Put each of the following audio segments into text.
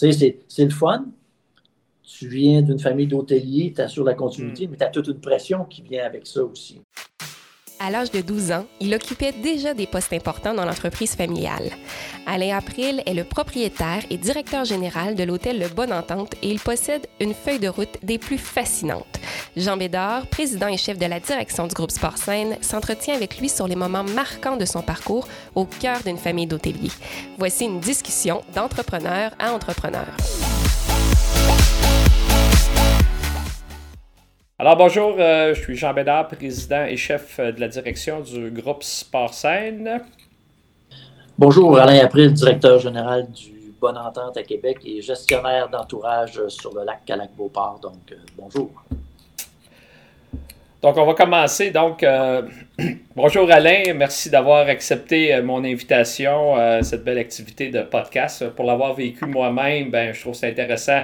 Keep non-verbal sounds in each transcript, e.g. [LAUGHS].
Tu sais, c'est le fun. Tu viens d'une famille d'hôteliers, tu assures la continuité, mm. mais tu as toute une pression qui vient avec ça aussi. À l'âge de 12 ans, il occupait déjà des postes importants dans l'entreprise familiale. Alain April est le propriétaire et directeur général de l'hôtel Le Bonne Entente et il possède une feuille de route des plus fascinantes. Jean Bédard, président et chef de la direction du groupe Sport s'entretient avec lui sur les moments marquants de son parcours au cœur d'une famille d'hôteliers. Voici une discussion d'entrepreneur à entrepreneur. Alors bonjour, euh, je suis Jean Bédard, président et chef euh, de la direction du groupe Sport Scène. Bonjour, Alain April, directeur général du Bonne Entente à Québec et gestionnaire d'entourage sur le lac Calac-Beauport. Donc, euh, bonjour. Donc, on va commencer. Donc, [CLEARS THROAT] bonjour Alain, merci d'avoir accepté mon invitation à cette belle activité de podcast. Pour l'avoir vécu moi-même, ben, je trouve ça intéressant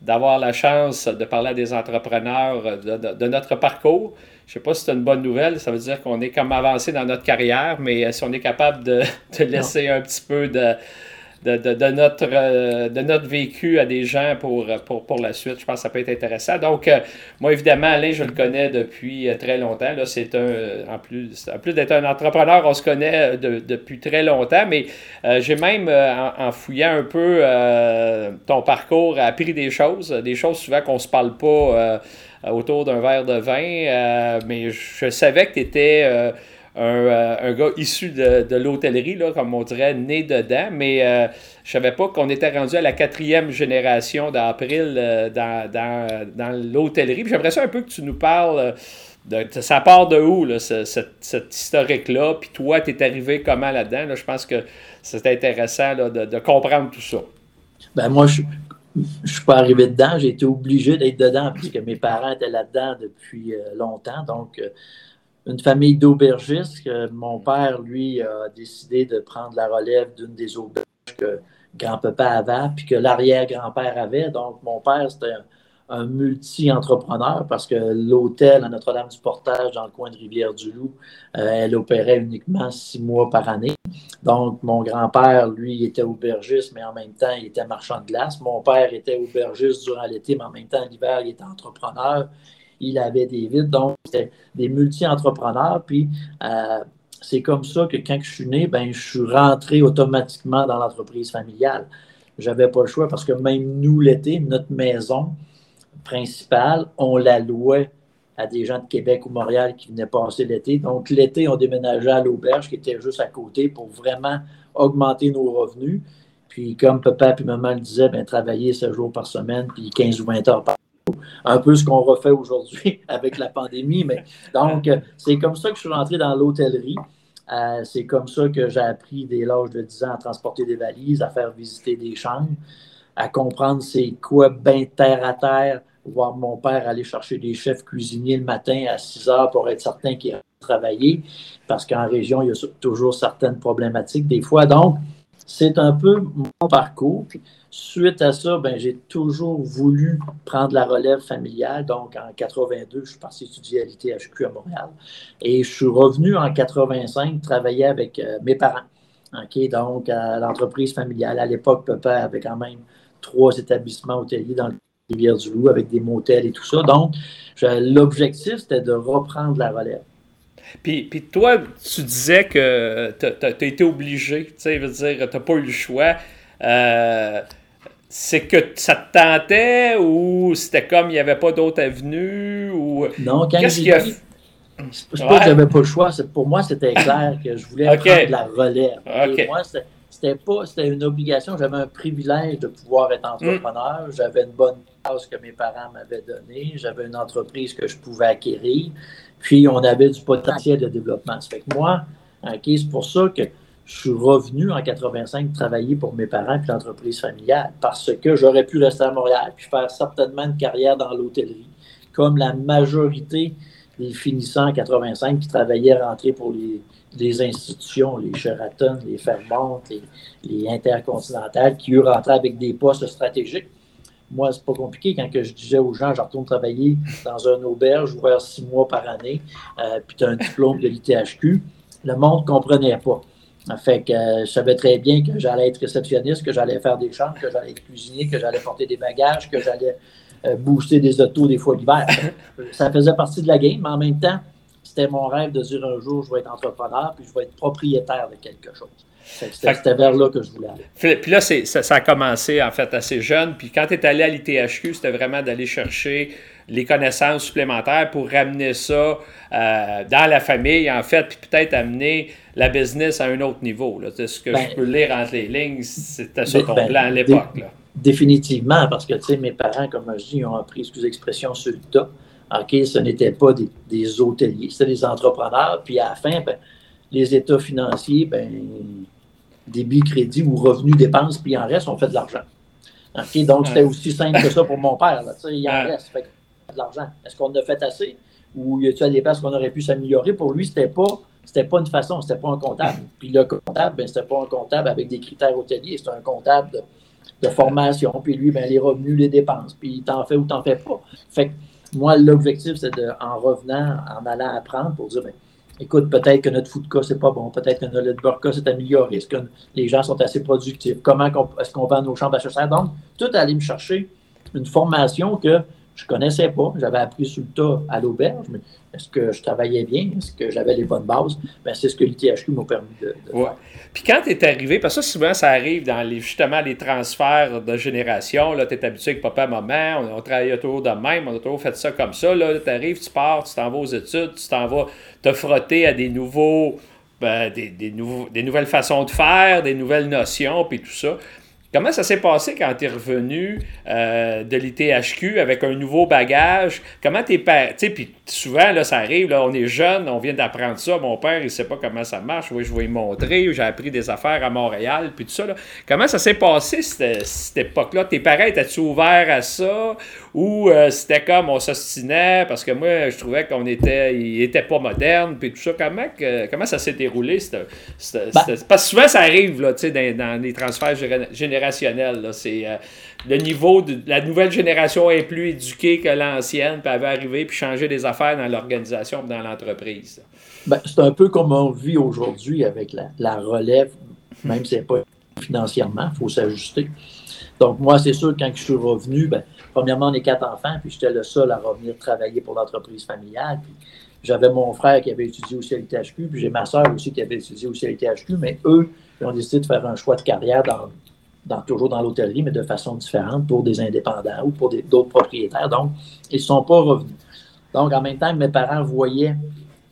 d'avoir la chance de parler à des entrepreneurs de, notre parcours. Je ne sais pas si c'est une bonne nouvelle, ça veut dire qu'on est comme avancé dans notre carrière, mais si on est capable de, [LAUGHS] de laisser un petit peu de, de, notre, euh, de notre vécu à des gens pour, la suite. Je pense que ça peut être intéressant. Donc, euh, moi, évidemment, Alain, je le connais depuis euh, très longtemps. Là, c'est un, en plus, en plus d'être un entrepreneur, on se connaît depuis très longtemps, mais j'ai même, en, fouillant un peu ton parcours, appris des choses, des choses souvent qu'on ne se parle pas autour d'un verre de vin, mais je savais que tu étais euh, un, gars issu de, l'hôtellerie, comme on dirait, né dedans, mais euh, je savais pas qu'on était rendu à la quatrième génération d'April euh, dans, l'hôtellerie. J'aimerais ça un peu que tu nous parles de, ça part de où, là, cette, historique-là, puis toi, tu es arrivé comment là-dedans? je pense que c'est intéressant de, comprendre tout ça. Ben moi, je ne suis pas arrivé dedans, j'ai été obligé d'être dedans puisque mes parents étaient là-dedans depuis longtemps. Donc, une famille d'aubergistes. Mon père, lui, a décidé de prendre la relève d'une des auberges que grand-papa avait, puis que l'arrière-grand-père avait. Donc, mon père, c'était un, multi-entrepreneur parce que l'hôtel à Notre-Dame-du-Portage, dans le coin de Rivière-du-Loup, euh, elle opérait uniquement six mois par année. Donc, mon grand-père, lui, était aubergiste, mais en même temps, il était marchand de glace. Mon père était aubergiste durant l'été, mais en même temps, l'hiver, il était entrepreneur il avait des vides. Donc, c'était des multi-entrepreneurs. Puis, euh, c'est comme ça que quand je suis né, ben, je suis rentré automatiquement dans l'entreprise familiale. J'avais pas le choix parce que même nous, l'été, notre maison principale, on la louait à des gens de Québec ou Montréal qui venaient passer l'été. Donc, l'été, on déménageait à l'auberge qui était juste à côté pour vraiment augmenter nos revenus. Puis, comme papa et maman le disaient, ben, travailler 7 jours par semaine, puis 15 ou 20 heures par un peu ce qu'on refait aujourd'hui [LAUGHS] avec la pandémie. Mais donc, euh, c'est comme ça que je suis rentré dans l'hôtellerie. Euh, c'est comme ça que j'ai appris dès l'âge de 10 ans à transporter des valises, à faire visiter des chambres, à comprendre c'est quoi bien terre à terre, voir mon père aller chercher des chefs cuisiniers le matin à 6 heures pour être certain qu'il a travaillé, parce qu'en région, il y a toujours certaines problématiques des fois. Donc, c'est un peu mon parcours. Suite à ça, ben, j'ai toujours voulu prendre la relève familiale. Donc, en 82, je suis parti étudier à l'ITHQ à Montréal. Et je suis revenu en 85 travailler avec euh, mes parents. Donc, à l'entreprise familiale. À l'époque, papa avait quand même trois établissements hôteliers dans le Rivière-du-Loup avec des motels et tout ça. Donc, l'objectif, c'était de reprendre la relève. Puis, puis toi, tu disais que tu as, été obligé, tu sais, veux dire, tu n'as pas eu le choix. Euh, c'est que ça te tentait ou c'était comme il n'y avait pas d'autre avenue ou non quand qu'est-ce qu'il a c'est pas que j'avais pas le choix pour moi c'était clair que je voulais [LAUGHS] prendre la relève. Et moi c'était pas c'était une obligation j'avais un privilège de pouvoir être entrepreneur j'avais une bonne base que mes parents m'avaient donnée j'avais une entreprise que je pouvais acquérir puis on avait du potentiel de développement ça fait que moi ok c'est pour ça que je suis revenu en 85 travailler pour mes parents et l'entreprise familiale parce que j'aurais pu rester à Montréal puis faire certainement une carrière dans l'hôtellerie, comme la majorité des finissants en 85 qui travaillaient rentrer pour les, institutions, les Sheraton, les Fairmont, les, les Intercontinentales, qui eux rentraient avec des postes stratégiques. Moi, c'est pas compliqué quand que je disais aux gens, je retourne travailler dans un auberge, ouvert six mois par année, euh, puis tu as un diplôme de l'ITHQ. Le monde ne comprenait pas. Fait que je savais très bien que j'allais être réceptionniste, que j'allais faire des chambres, que j'allais être cuisinier, que j'allais porter des bagages, que j'allais booster des autos des fois l'hiver. [LAUGHS] Ça faisait partie de la game, mais en même temps, c'était mon rêve de dire un jour, je vais être entrepreneur, puis je vais être propriétaire de quelque chose. C'était vers là que je voulais aller. Puis là, ça, ça, a commencé en fait assez jeune. Puis quand tu es allé à l'ITHQ, c'était vraiment d'aller chercher les connaissances supplémentaires pour ramener ça euh, dans la famille, en fait, puis peut-être amener la business à un autre niveau. Là. Ce que je ben, peux lire entre les lignes, c'était ça ton ben, plan à l'époque. Définitivement, parce que, tu sais, mes parents, comme je dis, ont appris, excusez l'expression, sur le tas. Ce n'était pas des, des hôteliers, c'était des entrepreneurs. Puis à la fin, ben, les états financiers, ben, débit, crédit ou revenu, dépenses, puis il en reste, on fait de l'argent. Donc c'était aussi simple que ça pour mon père. Là. Il en reste, fait de l'argent. Est-ce qu'on a fait assez? Ou y a-t-il des places qu'on aurait pu s'améliorer? Pour lui, c'était pas. C'était pas une façon, c'était pas un comptable. Puis le comptable, ben, c'était pas un comptable avec des critères hôteliers, c'était un comptable de, formation. Puis lui, ben, les revenus, les dépenses. Puis t'en fais ou t'en fais pas. Fait que moi, l'objectif, c'est de, en revenant, en allant apprendre pour dire, ben, écoute, peut-être que notre food c'est pas bon, peut-être que notre burka s'est amélioré, est-ce que les gens sont assez productifs, comment est-ce qu'on vend nos chambres à Donc, tout aller me chercher une formation que je connaissais pas. J'avais appris sur le tas à l'auberge, mais est-ce que je travaillais bien? Est-ce que j'avais les bonnes bases? Ben, c'est ce que l'ITHQ m'a permis de, faire. Puis quand tu es arrivé, parce que souvent ça arrive dans les, justement les transferts de génération, tu es habitué avec papa, maman, on, on travaillait toujours de même, on a toujours fait ça comme ça. Là, tu arrives, tu pars, tu t'en vas aux études, tu t'en vas te frotter à des nouveaux. Ben, des, des, nouveaux, des nouvelles façons de faire, des nouvelles notions, puis tout ça. Comment ça s'est passé quand tu es revenu euh, de l'ITHQ avec un nouveau bagage? Comment tes. Tu sais, puis souvent, là, ça arrive, là, on est jeune, on vient d'apprendre ça. Mon père, il sait pas comment ça marche. Oui, je vais lui montrer. J'ai appris des affaires à Montréal, puis tout ça. Là. Comment ça s'est passé, cette, cette époque-là? Tes parents étaient-tu ouverts à ça? Ou euh, c'était comme on s'ostinait? Parce que moi, je trouvais qu'on était. Il était pas moderne, puis tout ça. Comment, comment ça s'est déroulé? Ben parce que souvent, ça arrive, là, tu sais, dans, dans les transferts généraux c'est euh, le niveau de la nouvelle génération est plus éduquée que l'ancienne, puis elle va arriver puis changer des affaires dans l'organisation, dans l'entreprise. Ben, c'est un peu comme on vit aujourd'hui avec la, relève, même si ce n'est pas financièrement, il faut s'ajuster. Donc, moi, c'est sûr, quand je suis revenu, ben, premièrement, on est quatre enfants, puis j'étais le seul à revenir travailler pour l'entreprise familiale. J'avais mon frère qui avait étudié aussi à l'ITHQ, puis j'ai ma soeur aussi qui avait étudié aussi à l'ITHQ, mais eux, ils ont décidé de faire un choix de carrière dans toujours dans l'hôtellerie, mais de façon différente pour des indépendants ou pour d'autres propriétaires. Donc, ils ne sont pas revenus. Donc, en même temps, mes parents voyaient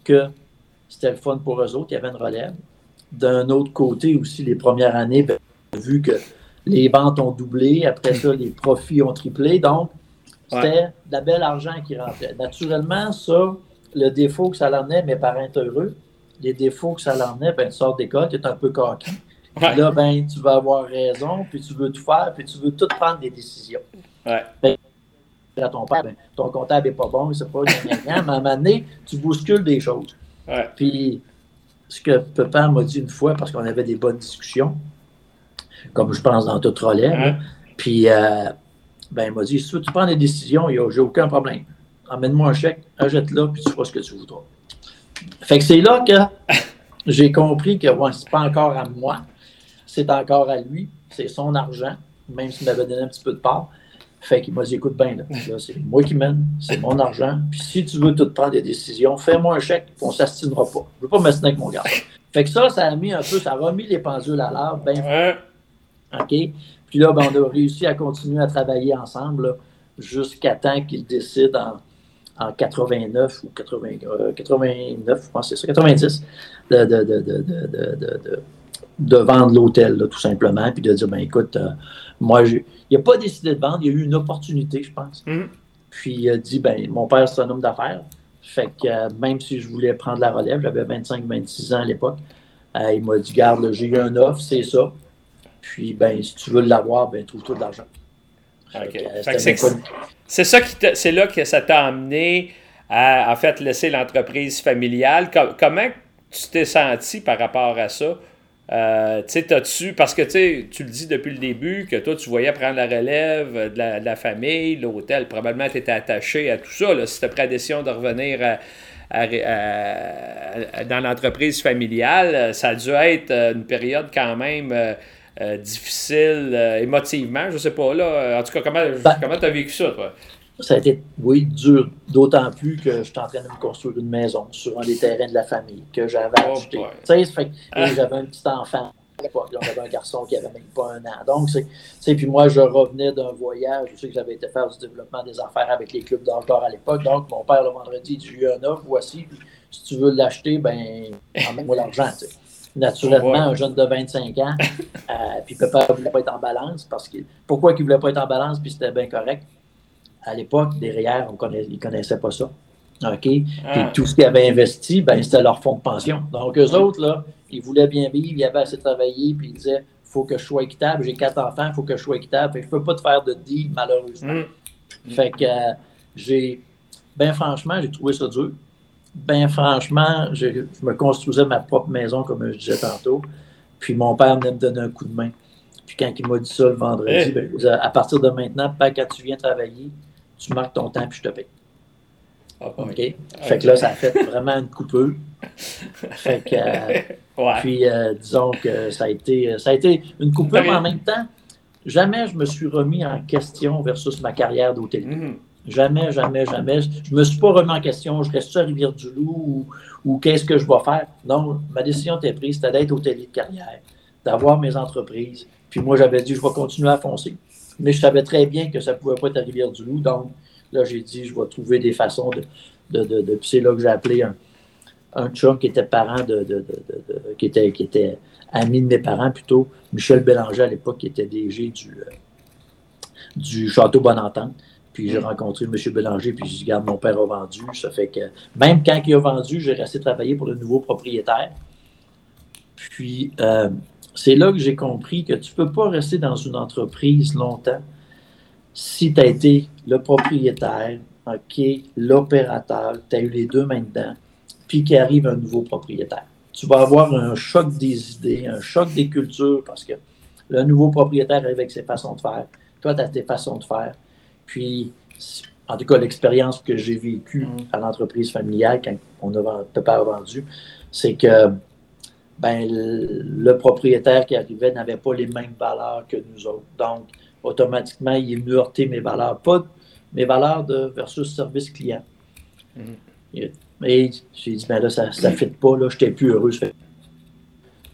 que c'était le fun pour eux autres, il y avait une relève. D'un autre côté aussi, les premières années, ben, vu que les ventes ont doublé, après ça, les profits ont triplé. Donc, c'était de la belle argent qui rentrait. Naturellement, ça, le défaut que ça l'emmenait, mes parents étaient heureux. Les défauts que ça l'emmenait, ben, tu sors d'école, tu es un peu coquille. Là, ben, tu vas avoir raison, puis tu veux tout faire, puis tu veux tout prendre des décisions. Ouais. Ben, à ton père, ben, ton comptable n'est pas bon, c'est pas rien, mais à un moment donné, tu bouscules des choses. Ouais. Puis, ce que papa m'a dit une fois, parce qu'on avait des bonnes discussions, comme je pense dans toute relève, puis euh, ben, il m'a dit si tu prends des décisions, j'ai aucun problème. Emmène-moi un chèque, achète-le, puis tu feras ce que tu voudras. Fait que c'est là que [LAUGHS] j'ai compris que ouais, c'est pas encore à moi, c'est encore à lui, c'est son argent, même s'il m'avait donné un petit peu de part. Fait qu'il m'a dit écoute bien, là, c'est moi qui mène, c'est mon argent. Puis si tu veux tout prendre des décisions, fais-moi un chèque, on ne s'astinera pas. Je ne veux pas me avec mon gars. [LAUGHS] Fait que ça, ça a mis un peu, ça a remis les pendules à l'heure, ben OK? Puis là, ben, on a réussi à continuer à travailler ensemble jusqu'à temps qu'il décide en, 89 ou 80, 89, euh, je pense que c'est ça, 90, de, de, de de vendre l'hôtel, tout simplement, puis de dire, ben écoute, euh, moi, il n'a pas décidé de vendre, il y a eu une opportunité, je pense. Mm-hmm. Puis il a dit, ben mon père, c'est un homme d'affaires. Fait que euh, même si je voulais prendre la relève, j'avais 25-26 ans à l'époque, euh, il m'a dit, garde, j'ai eu un offre, c'est ça. Puis, ben, si tu veux l'avoir, ben, trouve-toi de l'argent. c'est ça qui c'est là que ça t'a amené à, en fait, laisser l'entreprise familiale. comment tu t'es senti par rapport à ça? Euh, tu sais, tu parce que tu le dis depuis le début, que toi, tu voyais prendre la relève de la, famille, l'hôtel, probablement tu étais attaché à tout ça. Là, si tu as pris la décision de revenir dans l'entreprise familiale, ça a dû être une période quand même difficile émotivement, je sais pas. Là, en tout cas, comment ben tu as vécu ça, toi? Ça a été, oui, dur, d'autant plus que je suis en train de me construire une maison sur un des terrains de la famille que j'avais oh acheté. Tu sais, ah. [LAUGHS] j'avais un petit enfant à l'époque. J'avais un garçon qui avait même pas un an. Donc, c'est, puis moi, je revenais d'un voyage. Je sais que j'avais été faire du développement des affaires avec les clubs d'encore à l'époque. Donc, mon père, le vendredi, dit J'ai eu un offre, voici. si tu veux l'acheter, ben, emmène-moi l'argent. Naturellement, un jeune de 25 ans, euh, puis papa ne voulait pas être en balance. parce que Pourquoi il ne voulait pas être en balance, puis c'était bien correct? À l'époque, derrière, on ils ne connaissaient pas ça. OK? Puis ah. tout ce qu'ils avaient investi, ben, c'était leur fonds de pension. Donc, eux autres, là, ils voulaient bien vivre, ils avaient assez travaillé, puis ils disaient il faut que je sois équitable. J'ai quatre enfants, il faut que je sois équitable. je ne peux pas te faire de deal, malheureusement. Mm. Fait que euh, j'ai. Ben franchement, j'ai trouvé ça dur. Ben franchement, je, me construisais ma propre maison, comme je disais tantôt. Puis mon père venait me donner un coup de main. Puis quand il m'a dit ça le vendredi, ben, à partir de maintenant, pas quand tu viens travailler, tu marques ton temps puis je te paye. Ah, OK? Fait que là, ça a fait vraiment une coupure. Fait que, euh, Puis, euh, disons que ça a été, ça a été une coupure, mais en même temps, jamais je me suis remis en question versus ma carrière d'hôtelier. Mm-hmm. Jamais, jamais, jamais. Je ne me suis pas remis en question, je reste à Rivière-du-Loup ou, qu'est-ce que je vais faire. Non, ma décision était prise, c'était d'être hôtelier de carrière, d'avoir mes entreprises. Puis moi, j'avais dit, je vais continuer à foncer. Mais je savais très bien que ça ne pouvait pas être à Rivière-du-Loup. Donc, là, j'ai dit, je vais trouver des façons de. de, de, c'est là que j'ai appelé un, un chum qui était parent de. qui, était, qui était ami de mes parents plutôt, Michel Bélanger à l'époque, qui était DG du, euh, du Château Bonentente. Puis j'ai mm. rencontré M. Bélanger, puis j'ai dit, regarde, mon père a vendu. Ça fait que même quand il a vendu, j'ai resté travailler pour le nouveau propriétaire. Puis euh, c'est là que j'ai compris que tu ne peux pas rester dans une entreprise longtemps si tu as été le propriétaire, OK, l'opérateur, tu as eu les deux mains dedans, puis qu'il arrive un nouveau propriétaire. Tu vas avoir un choc des idées, un choc des cultures, parce que le nouveau propriétaire arrive avec ses façons de faire. Toi, tu as tes façons de faire. Puis, en tout cas, l'expérience que j'ai vécue mm. à l'entreprise familiale quand on a, papa a vendu, c'est que ben, le, propriétaire qui arrivait n'avait pas les mêmes valeurs que nous autres. Donc, automatiquement, il est venu heurter mes valeurs. Pas mes valeurs de versus service client. Mm-hmm. Mais j'ai dit, ben là, ça ne fit pas, là, j'étais plus heureux.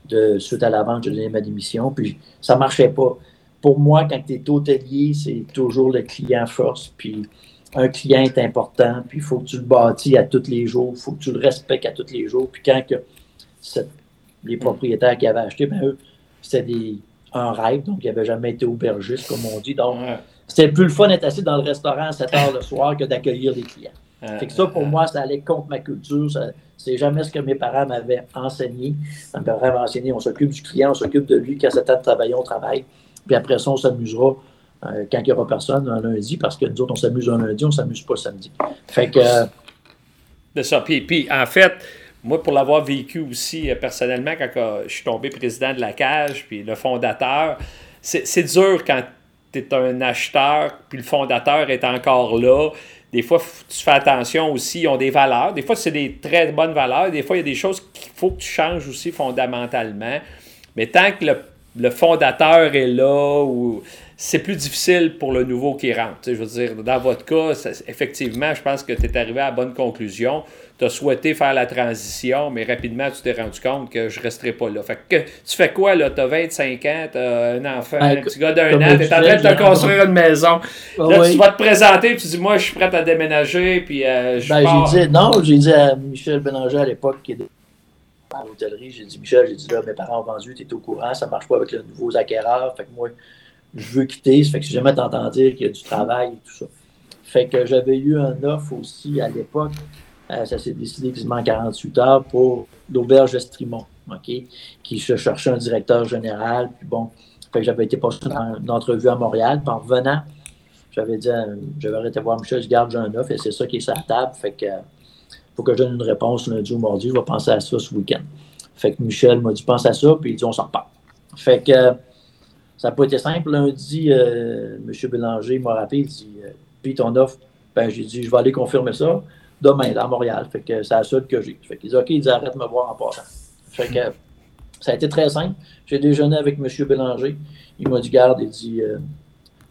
De, suite à la vente, j'ai donné ma démission, puis ça ne marchait pas. Pour moi, quand tu es hôtelier, c'est toujours le client first, puis un client est important, puis il faut que tu le bâtis à tous les jours, il faut que tu le respectes à tous les jours, puis quand que cette les propriétaires qui avaient acheté, ben, eux, c'était un rêve, donc ils n'avaient jamais été aubergistes, comme on dit. Donc, c'était plus le fun d'être assis dans le restaurant à 7 heures le soir que d'accueillir des clients. fait que ça, pour moi, ça allait contre ma culture. C'est jamais ce que mes parents m'avaient enseigné. Mes parents m'avaient enseigné on s'occupe du client, on s'occupe de lui. Quand c'est temps de travailler, on travaille. Puis après ça, on s'amusera euh, quand il n'y aura personne un lundi, parce que nous autres, on s'amuse un lundi, on ne s'amuse pas samedi. Fait que. de ça. Puis, puis en fait, moi, pour l'avoir vécu aussi euh, personnellement, quand je suis tombé président de la cage, puis le fondateur, c'est dur quand tu es un acheteur, puis le fondateur est encore là. Des fois, tu fais attention aussi, ils ont des valeurs. Des fois, c'est des très bonnes valeurs. Des fois, il y a des choses qu'il faut que tu changes aussi fondamentalement. Mais tant que le, fondateur est là, c'est plus difficile pour le nouveau qui rentre. je veux dire, dans votre cas, effectivement, je pense que tu es arrivé à la bonne conclusion tu as souhaité faire la transition, mais rapidement, tu t'es rendu compte que je ne resterai pas là. Fait que tu fais quoi, là? Tu as 25 ans, tu as un enfant, ben, un petit gars d'un an, tu es en train de te construire une maison. Ah là, tu vas te présenter, tu dis, moi, je suis prêt à déménager, puis euh, je ben, j'ai dit, Non, j'ai dit à Michel Bélanger à l'époque, qui est à l'hôtellerie, j'ai dit, Michel, j'ai dit, là, mes parents ont vendu, tu es au courant, ça ne marche pas avec le nouveau acquéreur, fait que moi, je veux quitter, ça fait que si jamais t'entends dire qu'il y a du travail et tout ça. Fait que j'avais eu un offre aussi à l'époque euh, ça s'est décidé quasiment 48 heures pour l'auberge de Strimont, qui se cherchait un directeur général. Puis bon, j'avais été passé dans une entrevue à Montréal. En revenant, j'avais dit, j'avais arrêté voir Michel, je garde, j'ai un offre et c'est ça qui est sur la table. Fait que faut que je donne une réponse lundi ou mardi, je vais penser à ça ce week-end. Fait que Michel m'a dit, pense à ça, puis il dit, on s'en repart. Fait que ça n'a pas été simple. Lundi, euh, M. Bélanger m'a rappelé, il dit, euh, puis ton offre, ben, j'ai dit, je vais aller confirmer ça. Demain, à Montréal. Fait que c'est la seule que j'ai. Fait qu'ils disent, OK, ils arrêtent de me voir en passant. Fait que ça a été très simple. J'ai déjeuné avec M. Bélanger. Il m'a dit, garde, il dit, euh,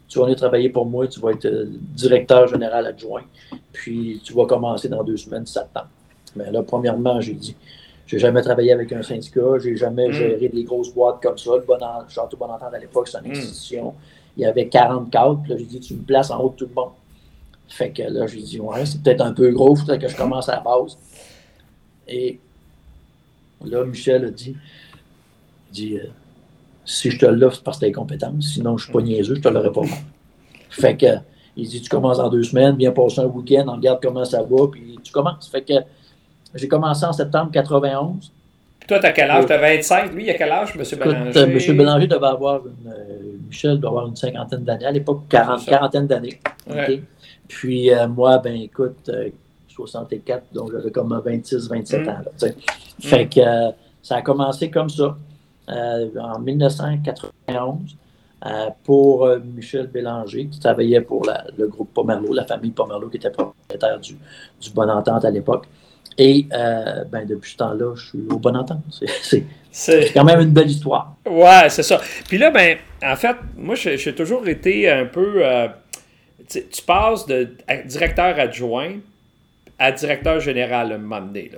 tu vas venir travailler pour moi, tu vas être euh, directeur général adjoint, puis tu vas commencer dans deux semaines, septembre. Mais là, premièrement, j'ai dit, j'ai jamais travaillé avec un syndicat, j'ai jamais mm. géré des grosses boîtes comme ça. Le bon, Château Bonentente à l'époque, c'est une mm. institution. Il y avait 40 cadres, puis là, j'ai dit, tu me places en haut de tout le monde. Fait que là, j'ai dit, ouais, c'est peut-être un peu gros, faudrait que je commence à la base. Et là, Michel a dit, il dit, euh, si je te l'offre, c'est parce que les compétences, sinon je suis pas niaiseux, je te l'aurais pas. [LAUGHS] fait que, il dit, tu commences en deux semaines, viens passer un week-end, on regarde comment ça va, puis tu commences. Fait que j'ai commencé en septembre 91. toi, tu as quel âge? Tu as 25. Lui, il a quel âge, M. Bélanger? M. Bélanger devait avoir une. Euh, Michel doit avoir une cinquantaine d'années. À l'époque, quarantaine d'années. Puis euh, moi, ben écoute, 64, euh, donc j'avais comme 26, 27 mm. ans. Fait que ça a commencé comme ça, en 1991. pour Michel Bélanger, qui travaillait pour le groupe Pomerleau, la famille Pomerleau, qui était propriétaire du, du Bon Entente à l'époque. Et euh, ben, depuis ce temps-là, je suis au bon entente. C'est quand même une belle histoire. Ouais, c'est ça. Puis là, ben, en fait, moi, j'ai toujours été un peu. Euh, tu passes de directeur adjoint à directeur général un moment donné.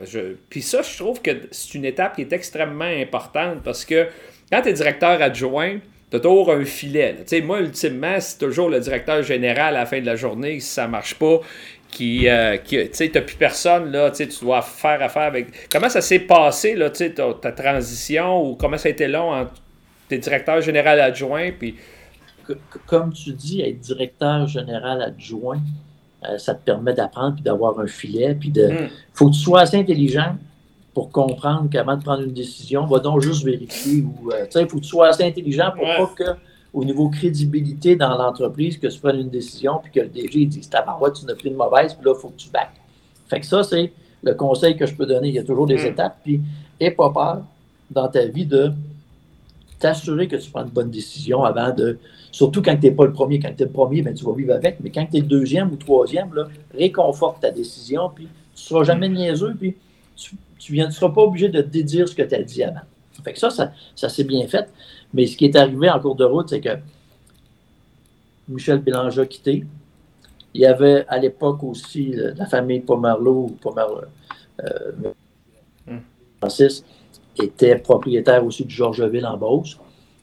puis ça, je trouve que c'est une étape qui est extrêmement importante parce que quand tu es directeur adjoint, tu as toujours un filet. Moi, ultimement, c'est toujours le directeur général à la fin de la journée. Si ça marche pas, qui, euh, tu sais, plus personne, là, tu dois faire affaire avec... Comment ça s'est passé, là, ta, ta, transition, ou comment ça a été long entre tes directeur général adjoint, puis... Comme tu dis, être directeur général adjoint, euh, ça te permet d'apprendre, puis d'avoir un filet, puis de... Hmm. faut que tu sois assez intelligent pour comprendre qu'avant de prendre une décision, va donc juste vérifier, ou, euh, il faut que tu sois assez intelligent pour pas que au niveau crédibilité dans l'entreprise que tu prennes une décision puis que le DG dise Tabarouette, tu n'as pris une mauvaise, puis là, il faut que tu back. Fait que ça, c'est le conseil que je peux donner. Il y a toujours des hmm. étapes, puis n'aie pas peur dans ta vie de t'assurer que tu prends une bonne décision avant de. Surtout quand tu n'es pas le premier. Quand tu es le premier, ben, tu vas vivre avec. Mais quand tu es le deuxième ou troisième, là, réconforte ta décision, puis tu ne seras jamais niaiseux, puis tu ne seras pas obligé de dédire ce que tu as dit avant. Fait que ça, ça, ça s'est bien fait. Mais ce qui est arrivé en cours de route, c'est que Michel Bélanger a quitté. Il y avait à l'époque aussi la famille Pomerleau, Pomerleau euh, hmm. Francis, était propriétaire aussi du Georgeville en Beauce.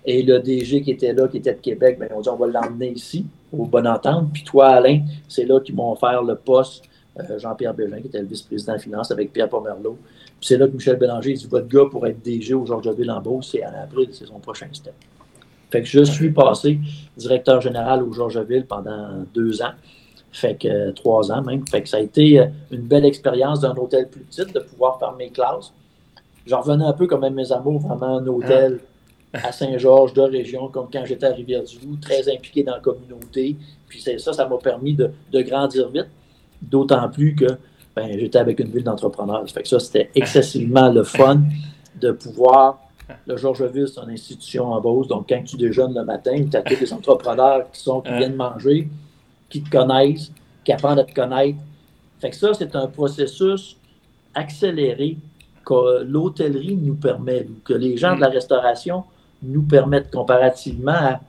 Et le DG qui était là, qui était de Québec, ben, on dit on va l'emmener ici, au Bon Entente. Puis toi, Alain, c'est là qu'ils vont faire le poste euh, Jean-Pierre Bégin, qui était le vice-président des finances avec Pierre Pomerleau. Puis c'est là que Michel Bélanger dit Votre gars pour être DG au Georgeville en Beauce, c'est en avril, c'est son prochain step. Fait que je suis passé directeur général au Georgeville pendant deux ans. Fait que euh, trois ans même. Fait que ça a été euh, une belle expérience d'un hôtel plus petit, de pouvoir faire mes classes. J'en revenais un peu comme mes amours, vraiment un hôtel à Saint-Georges, de région, comme quand j'étais à Rivière-du-Loup, très impliqué dans la communauté. Puis ça, ça m'a permis de, de grandir vite. D'autant plus que ben, j'étais avec une ville d'entrepreneurs. Ça fait que ça, c'était excessivement le fun de pouvoir. Le Georgeville, c'est une institution en Beauce. Donc, quand tu déjeunes le matin, tu as tous les entrepreneurs qui sont, qui viennent manger, qui te connaissent, qui apprennent à te connaître. Fait que ça, c'est un processus accéléré que l'hôtellerie nous permet, que les gens de la restauration nous permettent comparativement à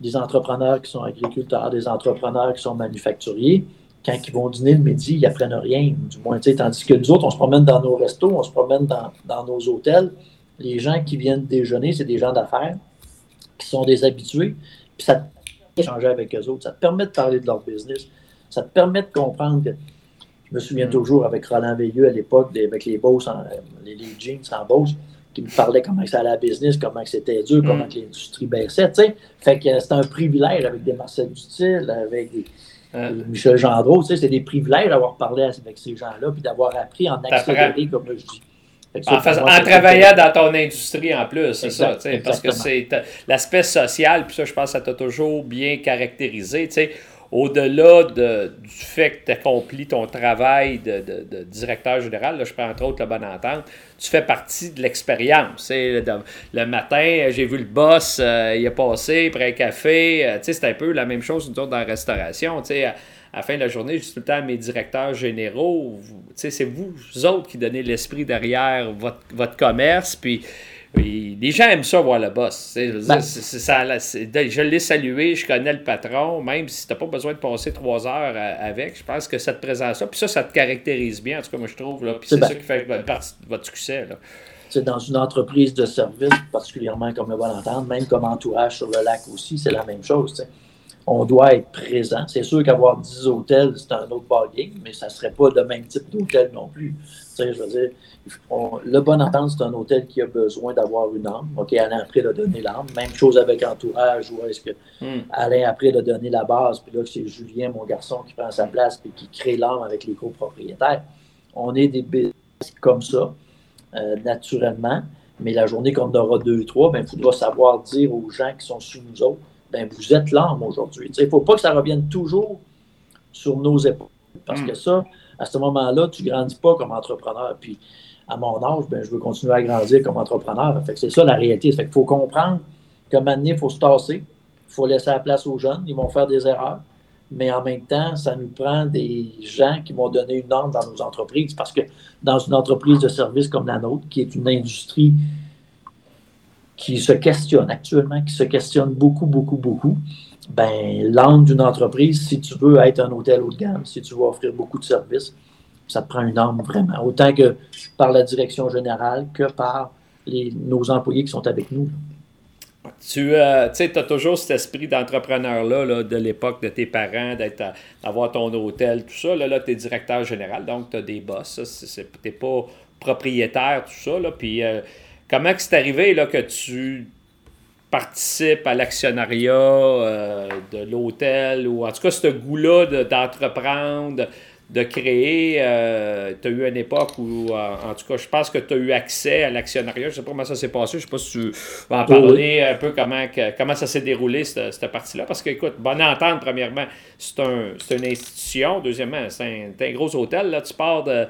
des entrepreneurs qui sont agriculteurs, des entrepreneurs qui sont manufacturiers quand ils vont dîner le midi, ils apprennent rien, du moins. Tandis que nous autres, on se promène dans nos restos, on se promène dans, nos hôtels. Les gens qui viennent déjeuner, c'est des gens d'affaires qui sont des habitués. Puis ça te permet d'échanger avec eux autres. Ça te permet de parler de leur business. Ça te permet de comprendre que. Je me souviens toujours avec Roland Veilleux à l'époque, avec les Bosses, les, jeans en Beauce, qui me parlait comment ça allait la business, comment c'était dur, comment mm. l'industrie baissait. Fait que c'était un privilège avec des Marcel Dutil, avec des euh, Michel Gendreau, c'est des privilèges d'avoir parlé avec ces gens-là, puis d'avoir appris en accéléré, comme je dis. En, travaillant dans ton industrie en plus, c'est ça, parce que c'est l'aspect social, puis ça, je pense que ça t'a toujours bien caractérisé. Au-delà du fait que tu accomplis ton travail de, directeur général, je prends entre autres le bon entente, tu fais partie de l'expérience. Le, le, matin, j'ai vu le boss, euh, il est passé, prend un café. Euh, c'est un peu la même chose dans la restauration. À, à la fin de la journée, je dis tout le temps à mes directeurs généraux, c'est vous, vous autres qui donnez l'esprit derrière votre, votre commerce. Puis les gens aiment ça voir le boss. Ben. je l'ai salué, je connais le patron, même si tu n'as pas besoin de passer trois heures avec. Je pense que ça te présente ça. Puis ça, ça te caractérise bien, en tout cas, moi, je trouve. Puis c'est ça qui fait partie de votre succès. Là. Dans une entreprise de service, particulièrement comme le bon entendre, même comme entourage sur le lac aussi, c'est la même chose. On doit être présent. C'est sûr qu'avoir 10 hôtels, c'est un autre ballgame, mais ça ne serait pas le même type d'hôtel non plus. Je veux dire, le Bon Entente, c'est un hôtel qui a besoin d'avoir une arme. OK, Alain après a donné l'arme. Même chose avec Entourage, où est-ce que hmm. Alain après a donné la base, puis là, c'est Julien, mon garçon, qui prend sa place, puis qui crée l'arme avec les copropriétaires. On est des business comme ça, euh, naturellement. Mais la journée qu'on aura deux, trois, ben, il faudra savoir dire aux gens qui sont sous nous autres, ben, vous êtes l'arme aujourd'hui. Il ne faut pas que ça revienne toujours sur nos épaules. Parce hmm. que ça, à ce moment-là, tu ne grandis pas comme entrepreneur. Puis à mon âge, ben, je veux continuer à grandir comme entrepreneur. Fait c'est ça la réalité. Fait faut comprendre moment donné, il faut se tasser. Il faut laisser la place aux jeunes. Ils vont faire des erreurs. Mais en même temps, ça nous prend des gens qui vont donner une norme dans nos entreprises. Parce que dans une entreprise de service comme la nôtre, qui est une industrie qui se questionne actuellement, qui se questionne beaucoup, beaucoup, beaucoup, ben, l'âme d'une entreprise, si tu veux être un hôtel haut de gamme, si tu veux offrir beaucoup de services, ça te prend une arme vraiment, autant que par la direction générale que par les, nos employés qui sont avec nous. Tu euh, as toujours cet esprit d'entrepreneur-là de l'époque de tes parents, d'avoir ton hôtel, tout ça. Là, là tu es directeur général, donc tu as des boss. Tu n'es pas propriétaire, tout ça. Là, puis euh, comment c'est arrivé là, que tu participes à l'actionnariat euh, de l'hôtel ou en tout cas ce goût-là d'entreprendre? de créer. Euh, tu as eu une époque où, euh, en, tout cas, je pense que tu as eu accès à l'actionnariat. Je ne sais pas comment ça s'est passé. Je ne sais pas si tu vas en parler un peu comment, comment ça s'est déroulé, cette, cette partie-là. Parce que, écoute, bonne entente, premièrement, c'est un, une institution. Deuxièmement, c'est un, gros hôtel. Là. Tu pars de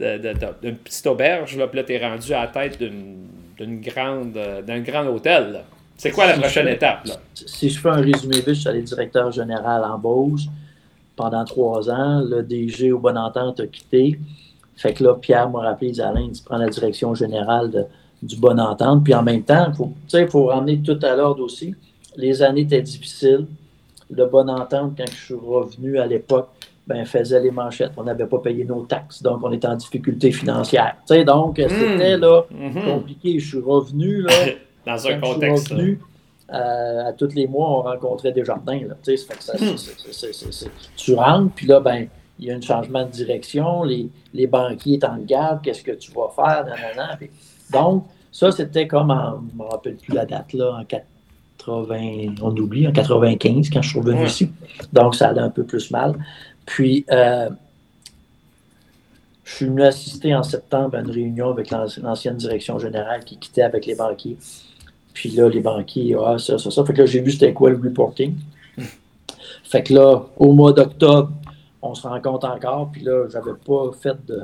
d'une petite auberge, là, puis là, tu es rendu à la tête d'une grande d'un grand hôtel. C'est quoi la prochaine étape? Là? Si je fais un résumé vite, je suis allé directeur général en Beauce pendant trois ans. Le DG au Bonne Entente a quitté. Fait que là, Pierre m'a rappelé, il dit Alain, tu prends la direction générale du Bonne Entente. Puis en même temps, il faut, ramener tout à l'ordre aussi. Les années étaient difficiles. Le Bonne Entente, quand je suis revenu à l'époque, ben, faisait les manchettes. On n'avait pas payé nos taxes, donc on était en difficulté financière. donc, hmm. c'était là, hmm. compliqué. Je suis revenu là. [LAUGHS] Dans un contexte. Euh, à tous les mois, on rencontrait des jardins. Là, tu rentres, puis là, ben, il y a un changement de direction, les, les banquiers t'en garde, qu'est-ce que tu vas faire, donc, ça, c'était comme en, je ne me rappelle plus la date, là, en 80, on oublie, en 95, quand je suis revenu ici. Donc, ça allait un peu plus mal. Puis, euh, je suis venu assister en septembre à une réunion avec l'ancienne direction générale qui quittait avec les banquiers. Puis là, les banquiers, ah, ça, ça, ça. Fait que là, j'ai vu c'était quoi le reporting. Fait que là, au mois d'octobre, on se rencontre encore. Puis là, j'avais pas fait de,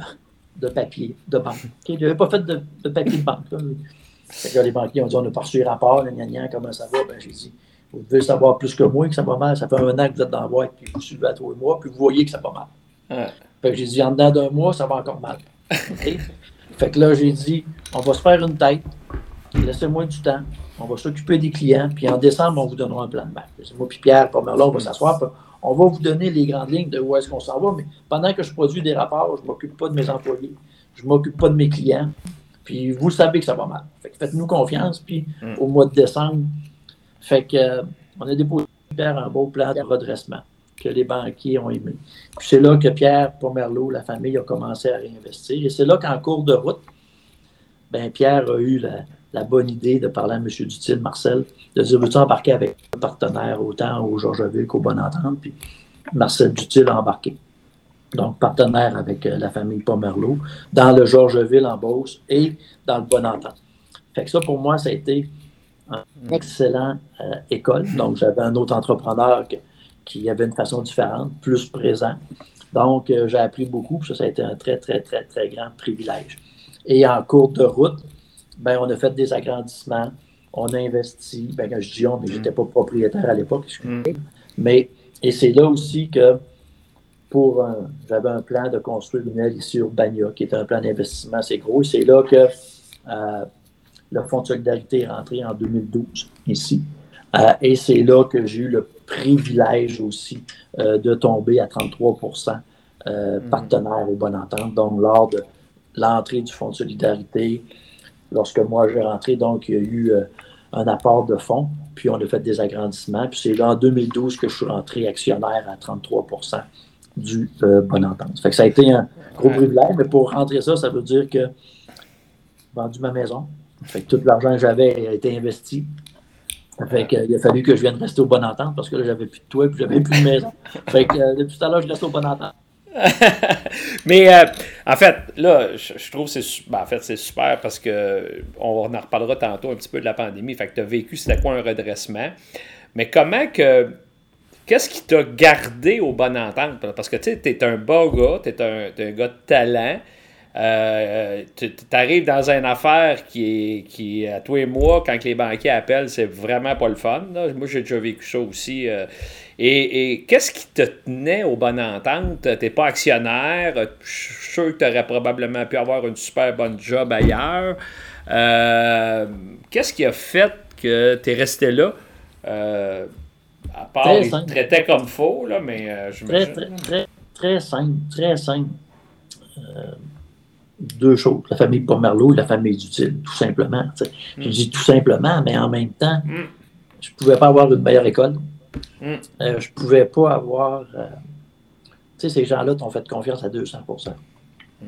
de papier de banque. Okay? J'avais pas fait de, de, papier de banque. Fait que là, les banquiers ont dit on a pas reçu les rapports, gna, comment ça va? Ben, j'ai dit vous devez savoir plus que moi que ça va mal. Ça fait un an que vous êtes dans la boîte, puis vous suivez à les mois, puis vous voyez que ça va mal. Fait que j'ai dit en dedans d'un mois, ça va encore mal. fait que là, j'ai dit on va se faire une tête laissez-moi du temps, on va s'occuper des clients, puis en décembre, on vous donnera un plan de match. Moi puis Pierre, pas on va s'asseoir, on va vous donner les grandes lignes de où est-ce qu'on s'en va, mais pendant que je produis des rapports, je ne m'occupe pas de mes employés, je ne m'occupe pas de mes clients, puis vous savez que ça va mal. faites-nous confiance, puis mm. au mois de décembre, fait que, euh, on a déposé Pierre un beau plan de redressement que les banquiers ont aimé. Puis c'est là que Pierre Pomerleau, la famille, a commencé à réinvestir. Et c'est là qu'en cours de route, ben Pierre a eu la, la bonne idée de parler à M. Dutil, Marcel, de dire veux-tu embarquer avec un partenaire autant au Georgeville qu'au Bon Entente Puis Marcel Dutil a embarqué. Donc, partenaire avec euh, la famille Pomerleau dans le Georgeville en Beauce et dans le Bon Entente. Fait que ça, pour moi, ça a été une excellente euh, école. Donc, j'avais un autre entrepreneur qui avait une façon différente, plus présent. Donc, euh, j'ai appris beaucoup, ça, ça a été un très, très, très, très grand privilège. Et en cours de route, ben, on a fait des agrandissements, on a investi. Ben, quand je dis on, mais je n'étais pas propriétaire à l'époque, mm. Mais, et c'est là aussi que pour j'avais un plan de construire une aile ici Urbania, qui était un plan d'investissement assez gros. C'est là que euh, le Fonds de solidarité est rentré en 2012 ici. Euh, et c'est là que j'ai eu le privilège aussi euh, de tomber à 33 mm. partenaire au Bon Entente. Donc, lors de l'entrée du Fonds de solidarité, lorsque moi j'ai rentré, donc il y a eu un apport de fonds, puis on a fait des agrandissements. Puis c'est là en 2012 que je suis rentré actionnaire à 33% du euh, Bon Entente. Fait que ça a été un gros privilège, mais pour rentrer ça, ça veut dire que j'ai vendu ma maison. Fait que tout l'argent que j'avais a été investi. Fait qu'il a fallu que je vienne rester au Bon Entente parce que là, j'avais plus de toit et j'avais plus de maison. Fait que euh, depuis tout à l'heure, je reste au Bon Entente. [LAUGHS] Mais euh, en fait, là, je, trouve que c'est ben, en fait, c'est super parce que on en reparlera tantôt un petit peu de la pandémie. Fait que tu as vécu, c'était quoi un redressement? Mais comment que. Qu'est-ce qui t'a gardé au bon entente? Parce que tu sais, es un beau gars, tu es, un gars de talent. Euh, tu arrives dans une affaire qui est, qui à toi et moi, quand les banquiers appellent, c'est vraiment pas le fun. Moi, j'ai déjà vécu ça aussi. Euh, et, qu'est-ce qui te tenait au bon entente? Tu n'es pas actionnaire. Je suis sûr que tu aurais probablement pu avoir une super bonne job ailleurs. Euh, qu'est-ce qui a fait que tu es resté là? Euh, à part, ils te traitaient comme faux, là, mais euh, je très, très, très, très, simple. Très simple. Deux choses, la famille Pomerleau et la famille Dutil, tout simplement. Je mm. dis tout simplement, mais en même temps, mm. je ne pouvais pas avoir une meilleure école. Mm. Euh, je ne pouvais pas avoir. Euh, tu sais, ces gens-là t'ont fait confiance à 200 mm.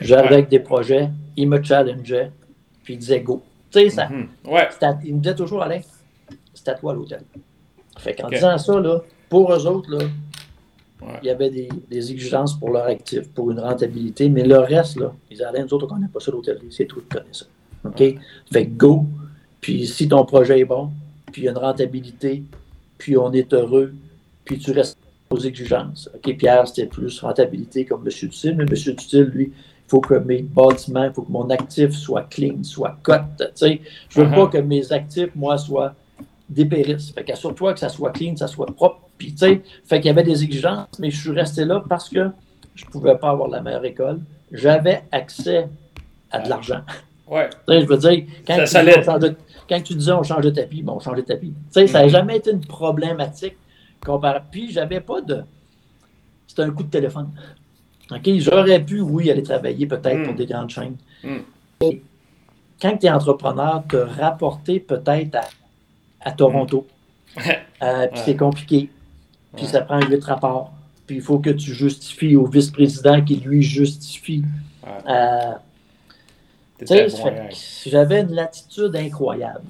J'avais des projets, ils me challengeaient, puis ils disaient go. Tu sais, ça. Mm-hmm. Ils me disaient toujours, Alain, c'est à toi l'hôtel. Fait qu'en disant ça, là, pour eux autres, là, il y avait des, exigences pour leur actif, pour une rentabilité, mais le reste, là, ils disaient, Alain, nous autres, on ne connaît pas ça l'hôtel, c'est tout, tu connais ça. OK? Fait que go. Puis si ton projet est bon, puis il y a une rentabilité, puis on est heureux, puis tu restes aux exigences. OK, Pierre, c'était plus rentabilité comme M. Dutil, mais M. Dutil, lui, il faut que mes bâtiments, il faut que mon actif soit clean, soit cut. Je ne veux uh-huh. pas que mes actifs, moi, soient dépérissent. Fait qu'assure-toi que ça soit clean, ça soit propre. Puis, tu sais, fait qu'il y avait des exigences, mais je suis resté là parce que je ne pouvais pas avoir la meilleure école. J'avais accès à de l'argent. Ouais. [LAUGHS] je veux dire, quand ça, quand tu disais on change de tapis, bon, on change de tapis. Tu sais, ça n'a mm-hmm. jamais été une problématique comparée. Puis, j'avais pas de. C'était un coup de téléphone. OK? J'aurais pu, oui, aller travailler peut-être pour mm. des grandes chaînes. Mm. quand tu es entrepreneur, te rapporter peut-être à, Toronto. [LAUGHS] Mm. Euh, puis c'est compliqué. Puis ça prend huit rapports. Puis il faut que tu justifies au vice-président qui lui justifie. Euh, j'avais une latitude incroyable.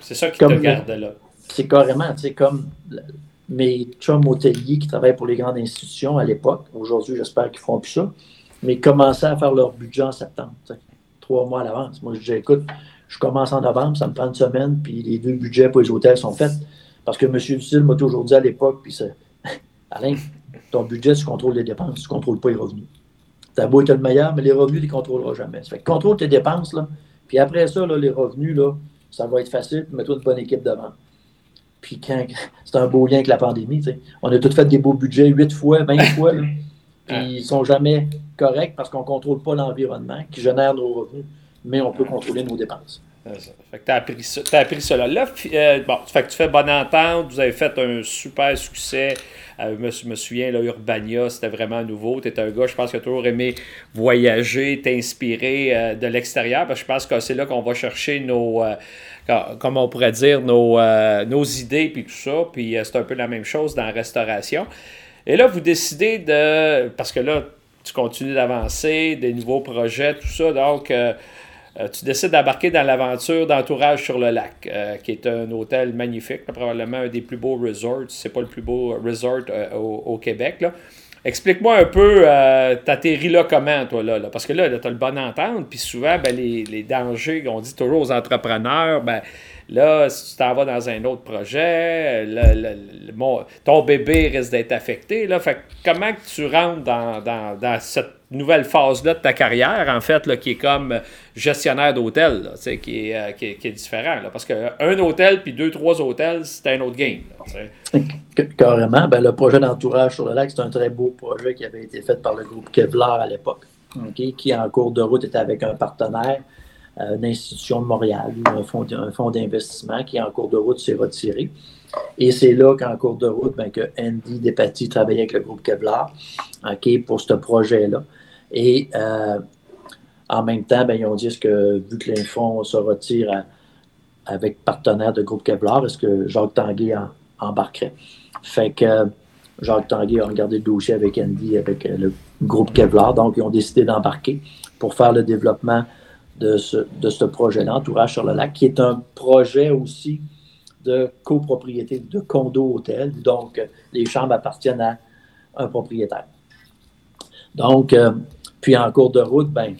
C'est ça qui te garde là. C'est carrément, tu sais, comme mes chums hôteliers qui travaillent pour les grandes institutions à l'époque, aujourd'hui, j'espère qu'ils feront plus ça, mais commençaient à faire leur budget en septembre, trois mois à l'avance. Moi, je disais, écoute, je commence en novembre, ça me prend une semaine, puis les deux budgets pour les hôtels sont faits. Parce que M. Dutil m'a toujours dit à l'époque, puis c'est [LAUGHS] Alain, ton budget, tu contrôles les dépenses, tu ne contrôles pas les revenus. Ta beau être le meilleur, mais les revenus, tu ne les contrôleras jamais. Ça fait que contrôle tes dépenses, là. Puis après ça, là, les revenus, là, ça va être facile. Mets-toi une bonne équipe devant. Puis quand [LAUGHS] c'est un beau lien avec la pandémie, on a tous fait des beaux budgets 8 fois, 20 [LAUGHS] fois, puis ils sont jamais corrects parce qu'on ne contrôle pas l'environnement qui génère nos revenus, mais on peut contrôler nos dépenses. Fait que tu as appris, as appris cela. Là, euh, bon, fait que tu fais bonne entente, vous avez fait un super succès. Euh, je me, souviens, là, Urbania, c'était vraiment nouveau. Tu un gars, je pense, qui a toujours aimé voyager, t'inspirer euh, de l'extérieur. je pense que c'est là qu'on va chercher nos, on pourrait dire, nos, nos idées, puis tout ça. Puis c'est un peu la même chose dans la restauration. Et là, vous décidez de. Parce que là, tu continues d'avancer, des nouveaux projets, tout ça. Donc, euh, tu décides d'embarquer dans l'aventure d'entourage sur le lac, euh, qui est un hôtel magnifique, probablement un des plus beaux resorts, c'est pas le plus beau resort euh, au, Québec. Explique-moi un peu, t'atterris là comment, toi, là? Parce que là, tu as le bon entente, puis souvent, ben, les, dangers qu'on dit toujours aux entrepreneurs, ben, Là, si tu t'en vas dans un autre projet, ton bébé risque d'être affecté. Là. Fait comment tu rentres dans, dans, cette nouvelle phase-là de ta carrière, en fait, là, qui est comme gestionnaire d'hôtel, qui, est, euh, qui, est, différent. Là, parce qu'un hôtel puis deux, trois hôtels, c'est un autre game. Carrément. Ben, le projet d'entourage sur le lac, c'est un très beau projet qui avait été fait par le groupe Kevlar à l'époque, qui, en cours de route, était avec un partenaire euh, d'institution de Montréal, un fonds, d'investissement qui, en cours de route, s'est retiré. Et c'est là qu'en cours de route, ben, que Andy Despatie travaillait avec le groupe Kevlar pour ce projet-là. Et euh, en même temps, ben, ils ont dit que vu que les fonds se retirent avec partenaire de groupe Kevlar, est-ce que Jacques Tanguay embarquerait? Fait que Jacques Tanguay a regardé le dossier avec Andy, avec le groupe Kevlar. Donc, ils ont décidé d'embarquer pour faire le développement de ce, de ce projet-là, Entourage sur le lac, qui est un projet aussi de copropriété, de condo-hôtel. Donc, les chambres appartiennent à un propriétaire. Donc, euh, puis en cours de route, ben,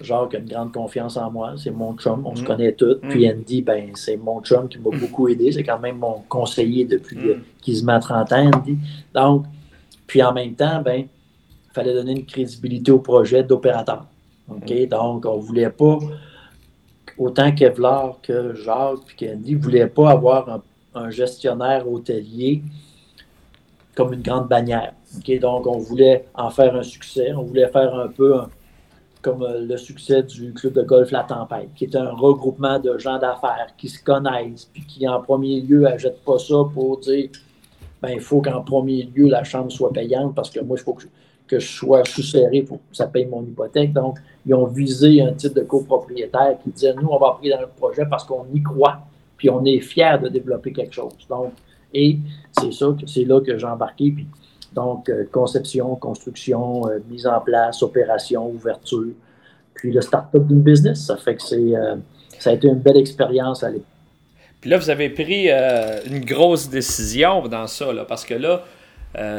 Jacques a une grande confiance en moi. C'est mon chum. On se mm. connaît tous. Mm. Puis Andy, ben, c'est mon chum qui m'a mm. beaucoup aidé. C'est quand même mon conseiller depuis qu'il se met à 30 ans, Andy. Donc, puis en même temps, ben, il fallait donner une crédibilité au projet d'opérateur. Donc, on ne voulait pas, autant Kevlar que Jacques puis qu'Andy, ne voulaient pas avoir un, gestionnaire hôtelier comme une grande bannière. Donc, on voulait en faire un succès. On voulait faire un peu comme euh, le succès du club de golf La Tempête, qui est un regroupement de gens d'affaires qui se connaissent, puis qui en premier lieu n'achètent pas ça pour dire ben, il faut qu'en premier lieu la chambre soit payante parce que moi, il faut que, je sois sous-serré pour que ça paye mon hypothèque. Donc, ils ont visé un type de copropriétaire qui disait nous, on va pris dans le projet parce qu'on y croit, puis on est fiers de développer quelque chose. Donc, et c'est ça, c'est là que j'ai embarqué. Puis donc, euh, conception, construction, euh, mise en place, opération, ouverture. Puis le start-up d'une business, ça fait que c'est, euh, ça a été une belle expérience à l'époque. Puis là, vous avez pris une grosse décision dans ça, là, parce que là,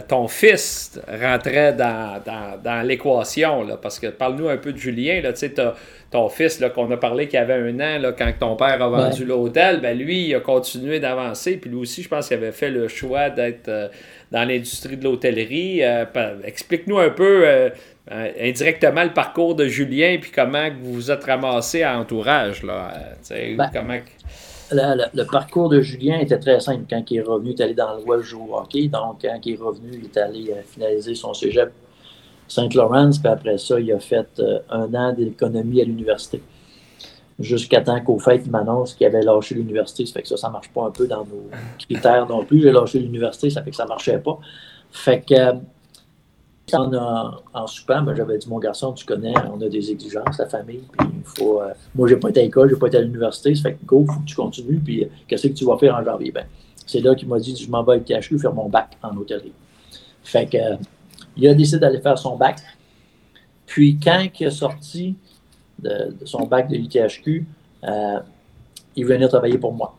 ton fils rentrait dans, dans, l'équation, parce que parle-nous un peu de Julien, là, tu sais, ton fils qu'on a parlé qui avait un an là, quand ton père a vendu l'hôtel, ben lui, il a continué d'avancer, puis lui aussi, je pense qu'il avait fait le choix d'être dans l'industrie de l'hôtellerie. Euh, explique-nous un peu euh, euh, indirectement le parcours de Julien puis comment vous vous êtes ramassé à entourage. Là, ben, comment... le, parcours de Julien était très simple. Quand il est revenu, il est allé dans le jouer au hockey. Donc, quand il est revenu, il est allé finaliser son cégep Saint-Laurent. Puis après ça, il a fait un an d'économie à l'université jusqu'à temps qu'au fait, il m'annonce qu'il avait lâché l'université. Ça fait que ça, ça marche pas un peu dans nos critères non plus. J'ai lâché l'université, ça fait que ça marchait pas. Fait que en, en soupant, ben, j'avais dit, mon garçon, tu connais, on a des exigences, la famille, puis il faut... Euh, moi, j'ai pas été à l'école, j'ai pas été à l'université, ça fait que go, faut que tu continues, puis euh, qu'est-ce que tu vas faire en janvier? Ben, c'est là qu'il m'a dit, je m'en vais avec THQ faire mon bac en hôtellerie. Fait que, il a décidé d'aller faire son bac. Puis quand il est sorti, de, son bac de l'ITHQ, euh, il venait travailler pour moi.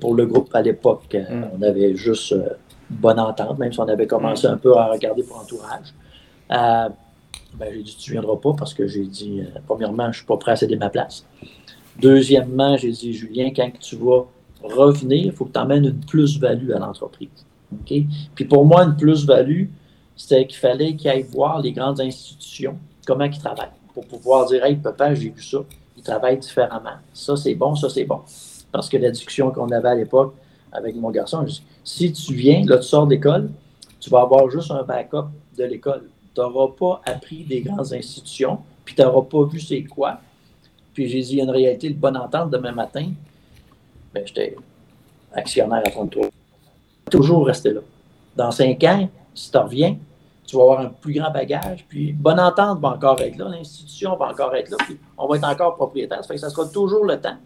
pour le groupe à l'époque, euh, mm. on avait juste euh, bonne entente, même si on avait commencé un peu à regarder pour entourage. ben, j'ai dit, tu ne viendras pas parce que j'ai dit, premièrement, je ne suis pas prêt à céder ma place. Deuxièmement, j'ai dit, Julien, quand tu vas revenir, il faut que tu emmènes une plus-value à l'entreprise. Puis pour moi, une plus-value, c'était qu'il fallait qu'il aille voir les grandes institutions, comment ils travaillent pour pouvoir dire Hey, papa, j'ai vu ça. Il travaille différemment. Ça, c'est bon, ça, c'est bon. Parce que la discussion qu'on avait à l'époque avec mon garçon, je dis, si tu viens, là, tu sors d'école, tu vas avoir juste un backup de l'école. Tu n'auras pas appris des grandes institutions, puis tu n'auras pas vu c'est quoi. Puis j'ai dit, il y a une réalité, de bonne entente demain matin. Ben, j'étais actionnaire à 33. Toujours rester là. Dans cinq ans, si tu reviens, tu vas avoir un plus grand bagage, puis bonne entente va encore être là, l'institution va encore être là, puis on va être encore propriétaire. Ça fait que ça sera toujours le temps.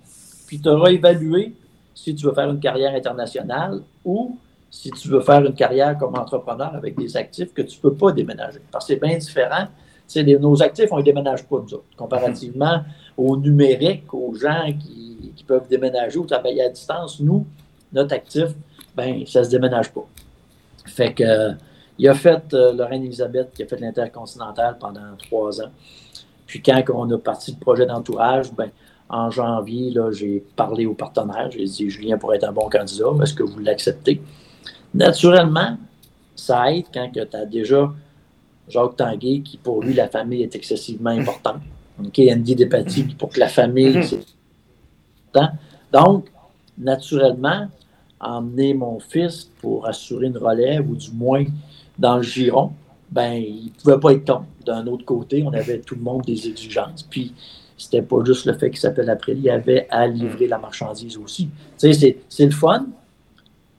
Puis tu auras évalué si tu veux faire une carrière internationale ou si tu veux faire une carrière comme entrepreneur avec des actifs que tu ne peux pas déménager. Parce que c'est bien différent. nos actifs, on ne déménage pas, nous autres, comparativement au numérique, aux gens qui, qui, peuvent déménager ou travailler à distance. Nous, notre actif, ben, ça ne se déménage pas. Fait que il a fait euh, Lorraine Elisabeth, qui a fait l'intercontinental pendant trois ans. Puis quand on a parti le projet d'entourage, ben, en janvier, j'ai parlé aux partenaires. J'ai dit Julien pourrait être un bon candidat. Est-ce que vous l'acceptez? Naturellement, ça aide quand tu as déjà Jacques Tanguay, qui pour lui, la famille est excessivement importante. OK, Andy Despatie, pour que la famille, c'est important. Donc, naturellement, emmener mon fils pour assurer une relève ou du moins dans le giron, ben, il ne pouvait pas être con. D'un autre côté, on avait tout le monde des exigences. Puis, c'était pas juste le fait qu'il s'appelle après, il y avait à livrer la marchandise aussi. Tu sais, c'est le fun.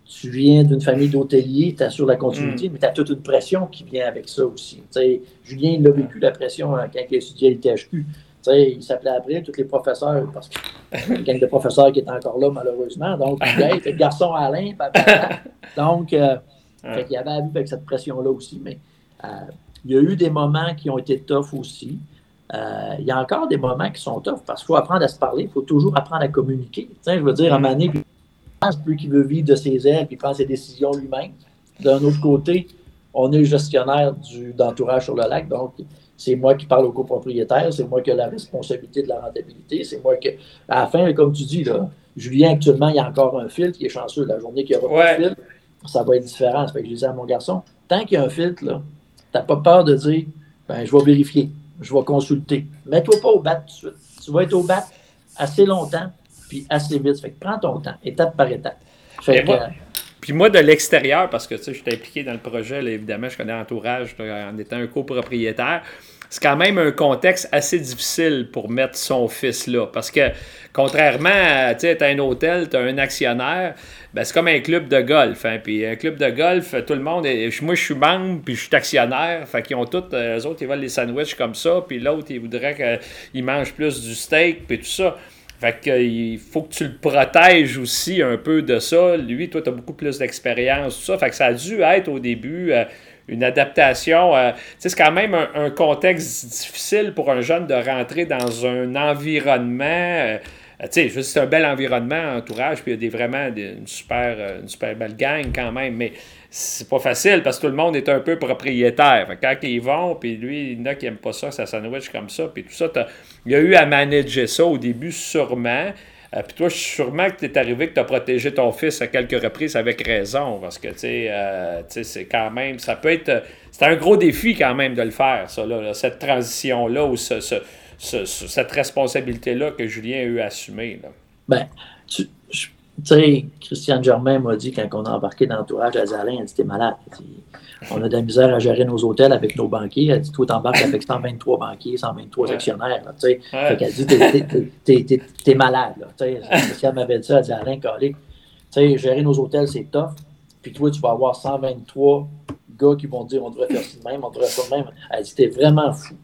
Tu viens d'une famille d'hôteliers, tu assures la continuité, mm. mais tu as toute une pression qui vient avec ça aussi. Tu sais, Julien, il a vécu la pression hein, quand il étudiait à l'ITHQ. il s'appelait après, tous les professeurs, parce qu'il y a gang de professeurs qui est encore là, malheureusement. Donc, il hey, le garçon Alain, papa. [LAUGHS] Donc, euh, il y avait à vivre avec cette pression-là aussi. Mais euh, il y a eu des moments qui ont été tough aussi. Euh, il y a encore des moments qui sont tough parce qu'il faut apprendre à se parler, il faut toujours apprendre à communiquer. je veux dire, à un moment plus qu'il veut vivre de ses ailes, puis prendre ses décisions lui-même. D'un autre côté, on est le gestionnaire d'entourage sur le lac, donc c'est moi qui parle au copropriétaire, c'est moi qui ai la responsabilité de la rentabilité, c'est moi qui. À la fin, comme tu dis, là, Julien, actuellement, il y a encore un filtre, qui est chanceux. La journée qu'il n'y aura pas de filtre, ça va être différent. Ça fait que je disais à mon garçon, tant qu'il y a un filtre, tu n'as pas peur de dire, ben, je vais vérifier je vais consulter. Mets-toi pas au bat tout de suite. Tu vas être au bat assez longtemps, puis assez vite. Fait que prends ton temps, étape par étape. puis moi, de l'extérieur, parce que tu sais, je suis impliqué dans le projet, évidemment, je connais l'entourage en étant un copropriétaire c'est quand même un contexte assez difficile pour mettre son fils là. Parce que, contrairement à, tu sais, un hôtel, tu un actionnaire, ben, c'est comme un club de golf. Hein. Puis un club de golf, tout le monde, moi je suis membre, puis je suis actionnaire. Fait qu'ils ont tous, euh, eux autres, ils veulent les sandwichs comme ça, puis l'autre, il voudrait qu'ils mangent plus du steak, puis tout ça. Fait qu'il faut que tu le protèges aussi un peu de ça. Lui, toi, tu as beaucoup plus d'expérience, tout ça. Fait que ça a dû être au début euh, une adaptation. Euh, c'est quand même un, contexte difficile pour un jeune de rentrer dans un environnement. Euh, tu sais, c'est un bel environnement, entourage, puis il y a des, vraiment une, super, euh, une super belle gang quand même, mais c'est pas facile parce que tout le monde est un peu propriétaire. quand ils vont, puis lui, il y en a qui n'aiment pas ça, ça sandwich comme ça, puis tout ça, il y a eu à manager ça au début sûrement. Euh, puis toi, sûrement que tu es arrivé que tu as protégé ton fils à quelques reprises avec raison, parce que, tu sais, euh, c'est quand même, ça peut être, c'est un gros défi quand même de le faire, ça, là, cette transition-là, ou cette responsabilité-là que Julien a eu à assumer. Là. Ben, tu, sais, Christiane Germain m'a dit quand on a embarqué dans l'entourage à Zalin, elle dit malade. On a de la misère à gérer nos hôtels avec nos banquiers. Elle dit Toi, t'embarques avec 123 banquiers, 123 actionnaires. tu sais. Fait qu'elle dit T'es malade. Si elle m'avait dit ça, elle dit Alain tu gérer nos hôtels, c'est tough. Puis toi, tu vas avoir 123 gars qui vont dire On devrait faire ça de même, on devrait faire ça de même. Elle dit T'es vraiment fou.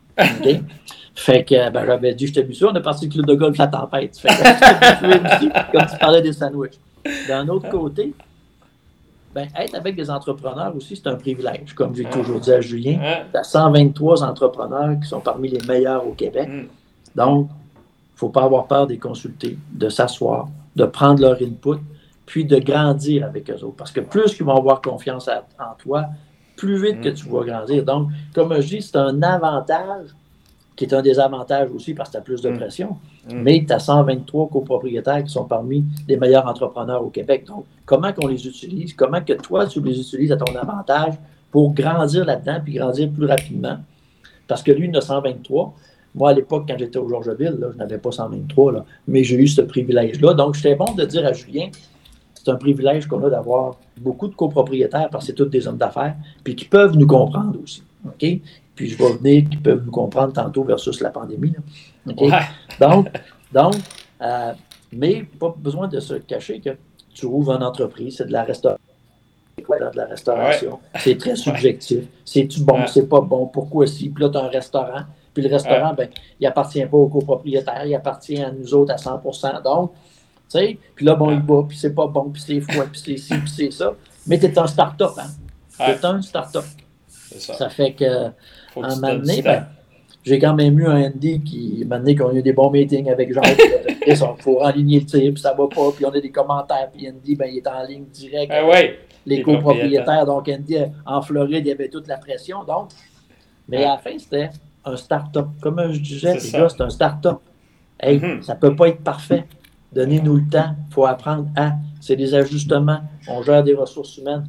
Fait que ben, j'avais dit, je t'ai vu ça, on est parti du club de golf La Tempête. Fait que, [LAUGHS] comme tu parlais des sandwichs. D'un autre côté, ben, être avec des entrepreneurs aussi, c'est un privilège. Comme j'ai toujours dit à Julien, tu as 123 entrepreneurs qui sont parmi les meilleurs au Québec. Mm. Donc, il ne faut pas avoir peur de les consulter, de s'asseoir, de prendre leur input, puis de grandir avec eux autres. Parce que plus ils vont avoir confiance en toi, plus vite que mm. tu vas grandir. Donc, comme je dis, c'est un avantage qui est un désavantage aussi parce que tu as plus de mm. pression. Mm. Mais tu as 123 copropriétaires qui sont parmi les meilleurs entrepreneurs au Québec. Donc, comment qu'on les utilise? Comment que toi, tu les utilises à ton avantage pour grandir là-dedans puis grandir plus rapidement? Parce que lui, il en a 123. Moi, à l'époque, quand j'étais au Georgeville, je n'avais pas 123, là, mais j'ai eu ce privilège-là. Donc, c'était bon de dire à Julien, c'est un privilège qu'on a d'avoir beaucoup de copropriétaires parce que c'est tous des hommes d'affaires, puis qui peuvent nous comprendre aussi. OK? Puis je vais venir, qui peuvent nous comprendre tantôt versus la pandémie. Donc, donc euh, mais pas besoin de se cacher que tu ouvres une entreprise, c'est de la restauration. De la restauration? C'est très subjectif. C'est-tu bon, c'est pas bon, pourquoi si? Puis là, tu as un restaurant, puis le restaurant, ben, il appartient pas au copropriétaire, il appartient à nous autres à 100% Donc, tu sais, puis là, bon, il va, puis c'est pas bon, puis c'est fou, puis c'est ci, puis c'est ça. Mais tu es un start-up, hein? Tu es un start-up. Ça. ça. fait que un moment donné, ben, j'ai quand même eu un ND qui, m'a donné qu'on a eu des bons meetings avec Jacques. [LAUGHS] Il faut aligner le tir, puis ça va pas, puis on a des commentaires, puis Andy, ben, il est en ligne direct ah avec les, copropriétaires. Donc, Andy, en Floride, il y avait toute la pression. Donc, mais à la fin, c'était un start-up. Comme je disais, gars, c'est un start-up. Hey, mm-hmm. ça ne peut pas être parfait. Donnez-nous le temps. Il faut apprendre à. C'est des ajustements. On gère des ressources humaines.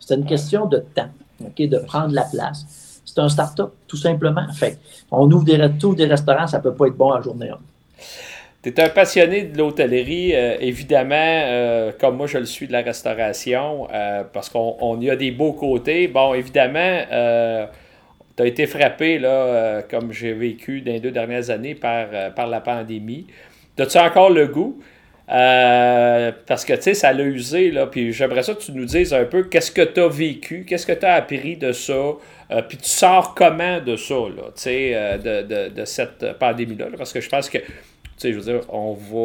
C'est une question de temps, de prendre la place. C'est un start-up, tout simplement. On ouvre des, des restaurants, ça ne peut pas être bon à journée tu es un passionné de l'hôtellerie, euh, évidemment, euh, comme moi je le suis de la restauration, euh, parce qu'on y a des beaux côtés. Bon, évidemment, tu as été frappé, là, comme j'ai vécu dans les deux dernières années, par, par la pandémie. As-tu encore le goût? parce que, tu sais, ça l'a usé, là, puis j'aimerais ça que tu nous dises un peu qu'est-ce que tu as vécu, qu'est-ce que tu as appris de ça, puis tu sors comment de ça, là, tu sais, de, de, de, cette pandémie-là, parce que je pense que sais, je veux dire, on va,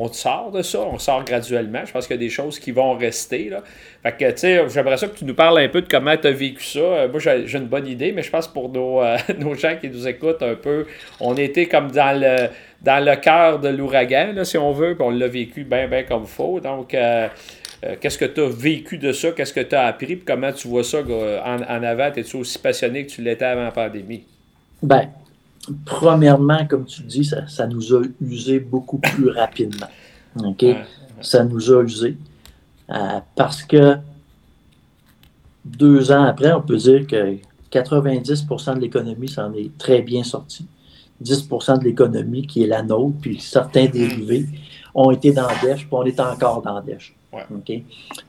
on, sort de ça, on sort graduellement. Je pense qu'il y a des choses qui vont rester. Là. Fait que, tu sais, j'aimerais ça que tu nous parles un peu de comment tu as vécu ça. Euh, moi, j'ai une bonne idée, mais je pense pour nos, euh, [LAUGHS] nos gens qui nous écoutent un peu, on était comme dans le, dans le cœur de l'ouragan, si on veut, puis on l'a vécu bien, bien comme il faut. Donc, euh, qu'est-ce que tu as vécu de ça? Qu'est-ce que tu as appris? Puis comment tu vois ça en, en avant? Es-tu aussi passionné que tu l'étais avant la pandémie? Ben, premièrement, comme tu dis, ça, nous a usé beaucoup plus [COUGHS] rapidement. OK? Ça nous a usé. Euh, parce que deux ans après, on peut dire que 90% de l'économie s'en est très bien sorti. 10% de l'économie qui est la nôtre, puis certains mm-hmm. dérivés ont été dans dèche, puis on est encore dans dèche.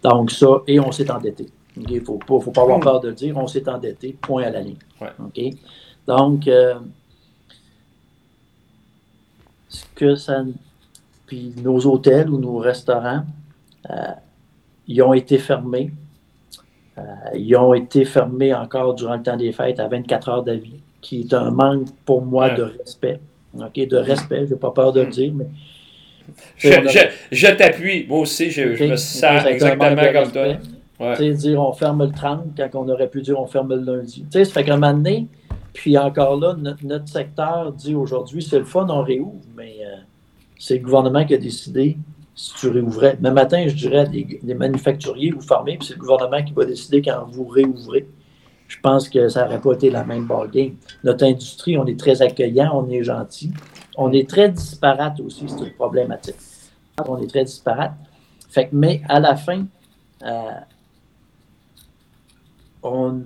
Donc ça, et on s'est endetté. Il ne faut pas, faut pas avoir mm. peur de le dire, on s'est endetté, point à la ligne. Donc, euh, que ça. Puis nos hôtels ou nos restaurants, euh, ils ont été fermés. Euh, ils ont été fermés encore durant le temps des fêtes à 24 heures d'avis, qui est un manque pour moi de respect. OK, de respect, je n'ai pas peur de le dire, mais. Je, t'appuie, moi aussi, je, me sens exactement comme toi. Ouais. dire on ferme le 30 quand on aurait pu dire on ferme le lundi. Tu sais, ça fait qu'un moment donné, puis encore là, notre, secteur dit aujourd'hui, c'est le fun, on réouvre, mais euh, c'est le gouvernement qui a décidé si tu réouvrais. Même matin, je dirais des, manufacturiers, vous fermez, puis c'est le gouvernement qui va décider quand vous réouvrez. Je pense que ça n'aurait pas été la même ballgame. Notre industrie, on est très accueillant, on est gentil. On est très disparate aussi, c'est une problématique. On est très disparate. Fait que, mais à la fin, euh, on,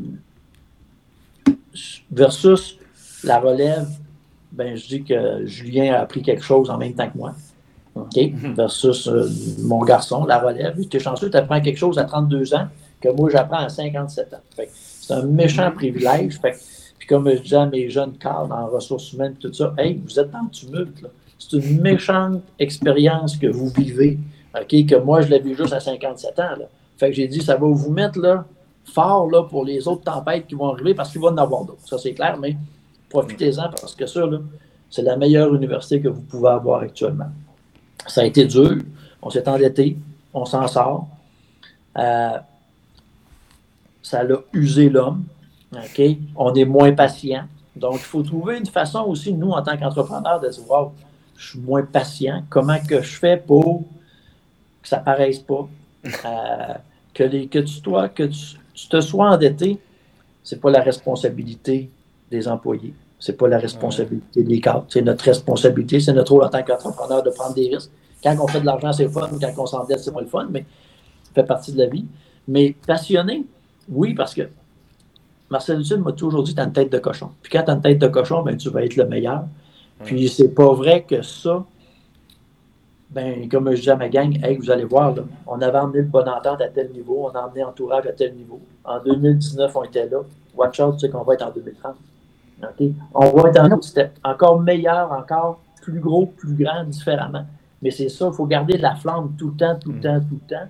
versus la relève, ben, je dis que Julien a appris quelque chose en même temps que moi. OK? Mhm. Versus euh, mon garçon, la relève. Tu es chanceux, tu apprends quelque chose à 32 ans que moi, j'apprends à 57 ans. C'est un méchant mhm. privilège. Puis comme je disais à mes jeunes cadres en ressources humaines, tout ça, hey, vous êtes dans le tumulte. C'est une méchante expérience que vous vivez. Que moi, je l'ai vu juste à 57 ans. Fait que j'ai dit, ça va vous mettre là, fort là, pour les autres tempêtes qui vont arriver parce qu'il va en avoir d'autres. Ça, c'est clair, mais profitez-en parce que ça, c'est la meilleure université que vous pouvez avoir actuellement. Ça a été dur. On s'est endetté. On s'en sort. Euh, ça l'a usé l'homme. On est moins patient. Donc, il faut trouver une façon aussi, nous, en tant qu'entrepreneurs, de se voir je suis moins patient. Comment que je fais pour que ça ne paraisse pas? Euh, que, tu, te sois endetté, ce n'est pas la responsabilité des employés. Ce n'est pas la responsabilité des cadres. C'est notre responsabilité, c'est notre rôle en tant qu'entrepreneur de prendre des risques. Quand on fait de l'argent, c'est fun. Quand on s'endette, c'est moins le fun, mais ça fait partie de la vie. Mais passionné, oui, parce que Marcel Lucide m'a toujours dit tu as une tête de cochon. Puis quand tu as une tête de cochon, ben, tu vas être le meilleur. Puis c'est pas vrai que ça, ben, comme je dis à ma gang, hey, vous allez voir, on avait emmené le bon entente à tel niveau, on a emmené entourage à tel niveau. En 2019, on était là. Watch out, tu sais qu'on va être en 2030. On va être en c'était encore meilleur, encore plus gros, plus grand, différemment. Mais c'est ça, il faut garder la flamme tout le temps, tout le mm. temps, tout le temps.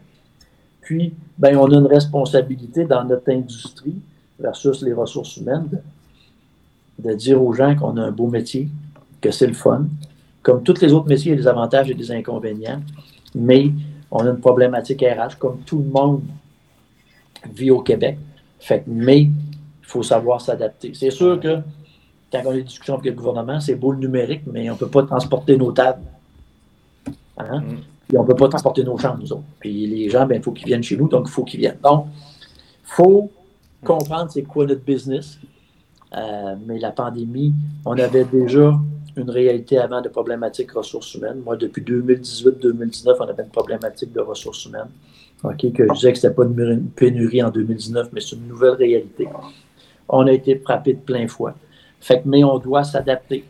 Puis, ben, on a une responsabilité dans notre industrie versus les ressources humaines de dire aux gens qu'on a un beau métier, que c'est le fun, comme tous les autres métiers, il y a des avantages et des inconvénients, mais on a une problématique RH comme tout le monde vit au Québec. Fait mais il faut savoir s'adapter. C'est sûr que quand on a des discussions avec le gouvernement, c'est beau le numérique, mais on ne peut pas transporter nos tables. Hein? Mm. Puis on ne peut pas transporter nos chambres, nous autres. Puis les gens, il ben, faut qu'ils viennent chez nous, donc il faut qu'ils viennent. Donc, il faut comprendre c'est quoi notre business. Euh, mais la pandémie, on avait déjà une réalité avant de problématiques ressources humaines. Moi, depuis 2018-2019, on avait une problématique de ressources humaines. OK, que je disais que ce n'était pas une pénurie en 2019, mais c'est une nouvelle réalité. On a été frappé de plein fouet. Fait que, mais on doit s'adapter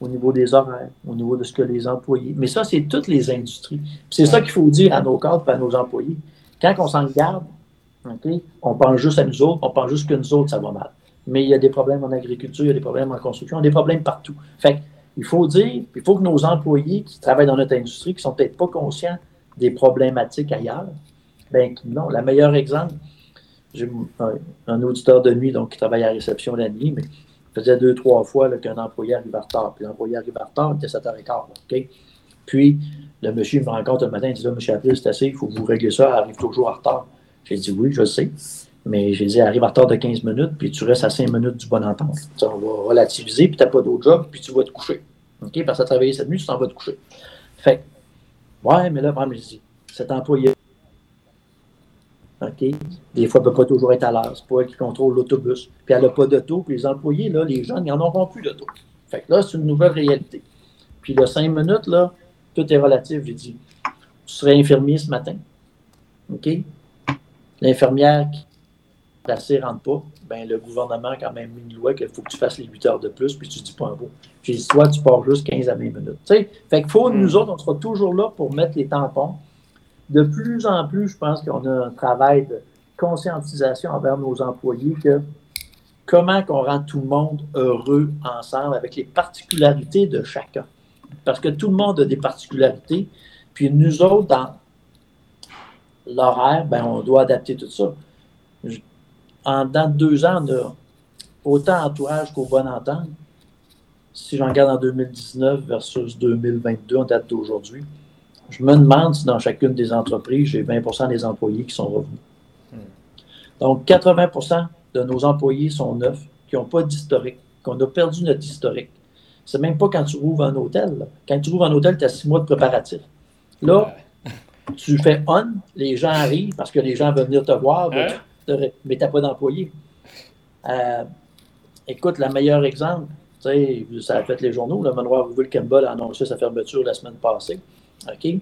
au niveau des horaires, au niveau de ce que les employés. Mais ça, c'est toutes les industries. C'est ça qu'il faut dire à nos cadres et à nos employés. Quand on s'en garde, on pense juste à nous autres, on pense juste que nous autres, ça va mal. Mais il y a des problèmes en agriculture, il y a des problèmes en construction, il y a des problèmes partout. Fait il faut dire, il faut que nos employés qui travaillent dans notre industrie, qui sont peut-être pas conscients des problématiques ailleurs, ben non. Le meilleur exemple, j'ai un, auditeur de nuit donc, qui travaille à la réception la nuit, mais faisait deux, trois fois qu'un employé arrive en retard. Puis l'employé arrive en retard, il était 7h15. OK? Puis le monsieur me rencontre un matin, il dit Là, monsieur Appel, c'est assez, il faut vous régler ça, elle arrive toujours en retard. J'ai dit Oui, je sais. Mais j'ai dit, arrive en retard de 15 minutes, puis tu restes à 5 minutes du bon entente. on va relativiser, puis tu n'as pas d'autre job, puis tu vas te coucher. OK? Parce que tu as travaillé cette nuit, tu t'en vas te coucher. Fait ouais, mais là, vraiment, je dis, cet employé OK? Des fois, elle ne peut pas toujours être à l'heure. C'est pas elle qui contrôle l'autobus. Puis elle n'a pas d'auto. Puis les employés, là, les jeunes, ils n'en auront plus d'auto. Fait que là, c'est une nouvelle réalité. Puis le cinq minutes, là, tout est relatif. J'ai dit, tu serais infirmier ce matin. OK? L'infirmière qui ne rentre pas, ben, le gouvernement a quand même mis une loi qu'il faut que tu fasses les 8 heures de plus, puis tu dis pas un mot. Dit, toi, tu pars juste 15 à 20 minutes. Fait qu'il faut, nous hmm. autres, on sera toujours là pour mettre les tampons de plus en plus, je pense qu'on a un travail de conscientisation envers nos employés que comment qu'on rend tout le monde heureux ensemble avec les particularités de chacun. Parce que tout le monde a des particularités. Puis nous autres, dans l'horaire, ben, on doit adapter tout ça. En, dans deux ans, on a autant entourage qu'au bon entente. Si j'en regarde en 2019 versus 2022, en date d'aujourd'hui, je me demande si dans chacune des entreprises, j'ai 20% des employés qui sont revenus. Hmm. Donc, 80% de nos employés sont neufs, qui n'ont pas d'historique, qu'on a perdu notre historique. C'est même pas quand tu rouvres un hôtel. Quand tu rouvres un hôtel, tu as six mois de préparatifs. Là, tu fais on, les gens arrivent parce que les gens veulent venir te voir, mais tu n'as pas d'employés. Euh, écoute, le meilleur exemple, ça a fait les journaux, le manoir Rouville Campbell a annoncé sa fermeture la semaine passée. OK?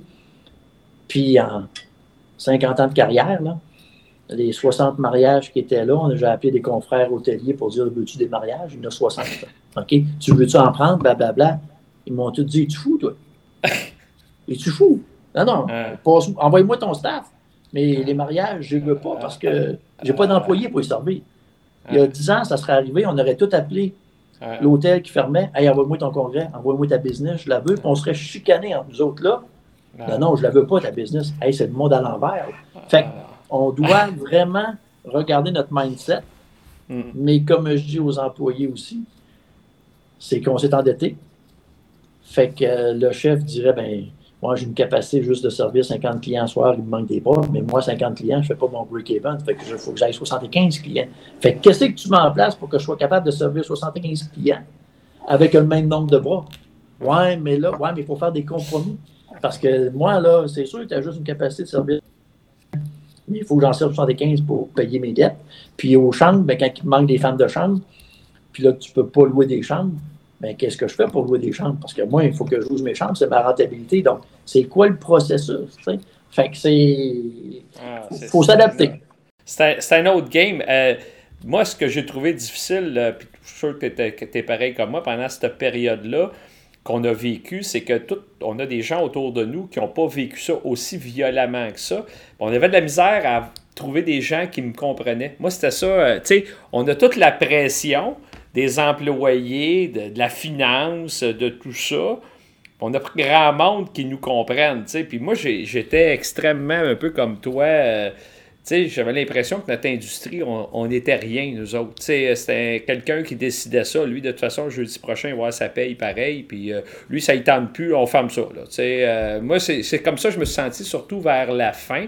Puis en 50 ans de carrière, les 60 mariages qui étaient là, on a déjà appelé des confrères hôteliers pour dire Veux-tu des mariages? Il y en a 60. OK? Tu veux-tu en prendre? Blablabla. Ils m'ont tous dit Es-tu fou, toi? [LAUGHS] Es-tu fou? Non, non. Envoie-moi ton staff. Mais les mariages, je ne veux pas parce que j'ai pas d'employés pour les servir. Il y a 10 ans, ça serait arrivé, on aurait tout appelé l'hôtel qui fermait, hey, envoie-moi ton congrès, envoie-moi ta business, je la veux, puis on serait chicané entre nous autres là. Non, non, je la veux pas, ta business. Hey, c'est le monde à l'envers. Fait on doit [LAUGHS] vraiment regarder notre mindset, hmm. mais comme je dis aux employés aussi, c'est qu'on s'est endetté. Fait que le chef dirait, ben, moi, j'ai une capacité juste de servir 50 clients soir, il me manque des bras, mais moi, 50 clients, je ne fais pas mon break-even. Fait que il faut que j'aille 75 clients. Fait que qu'est-ce que tu mets en place pour que je sois capable de servir 75 clients avec le même nombre de bras? Ouais, mais là, ouais, mais il faut faire des compromis. Parce que moi, là, c'est sûr que tu as juste une capacité de servir. Mais il faut que j'en serve 75 pour payer mes dettes. Puis aux chambres, ben, quand il manque des femmes de chambre, puis là, tu ne peux pas louer des chambres, mais ben, qu'est-ce que je fais pour louer des chambres? Parce que moi, il faut que je loue mes chambres, c'est ma rentabilité. Donc, c'est quoi le processus? Fait que c'est. Ah, faut s'adapter. C'est un, autre game. Euh, moi, ce que j'ai trouvé difficile, euh, puis je suis sûr que tu es, pareil comme moi pendant cette période-là, qu'on a vécu, c'est que tout, on a des gens autour de nous qui n'ont pas vécu ça aussi violemment que ça. On avait de la misère à trouver des gens qui me comprenaient. Moi, c'était ça. Euh, tu sais, on a toute la pression des employés, de, la finance, de tout ça. On a pris grand monde qui nous comprennent, tu sais. Puis moi, j'étais extrêmement un peu comme toi. Euh, j'avais l'impression que notre industrie, on n'était rien, nous autres. C'était quelqu'un qui décidait ça. Lui, de toute façon, jeudi prochain, il ça paye pareil. Puis euh, lui, ça ne tente plus, on ferme ça. Euh, moi, c'est comme ça que je me suis senti, surtout vers la fin.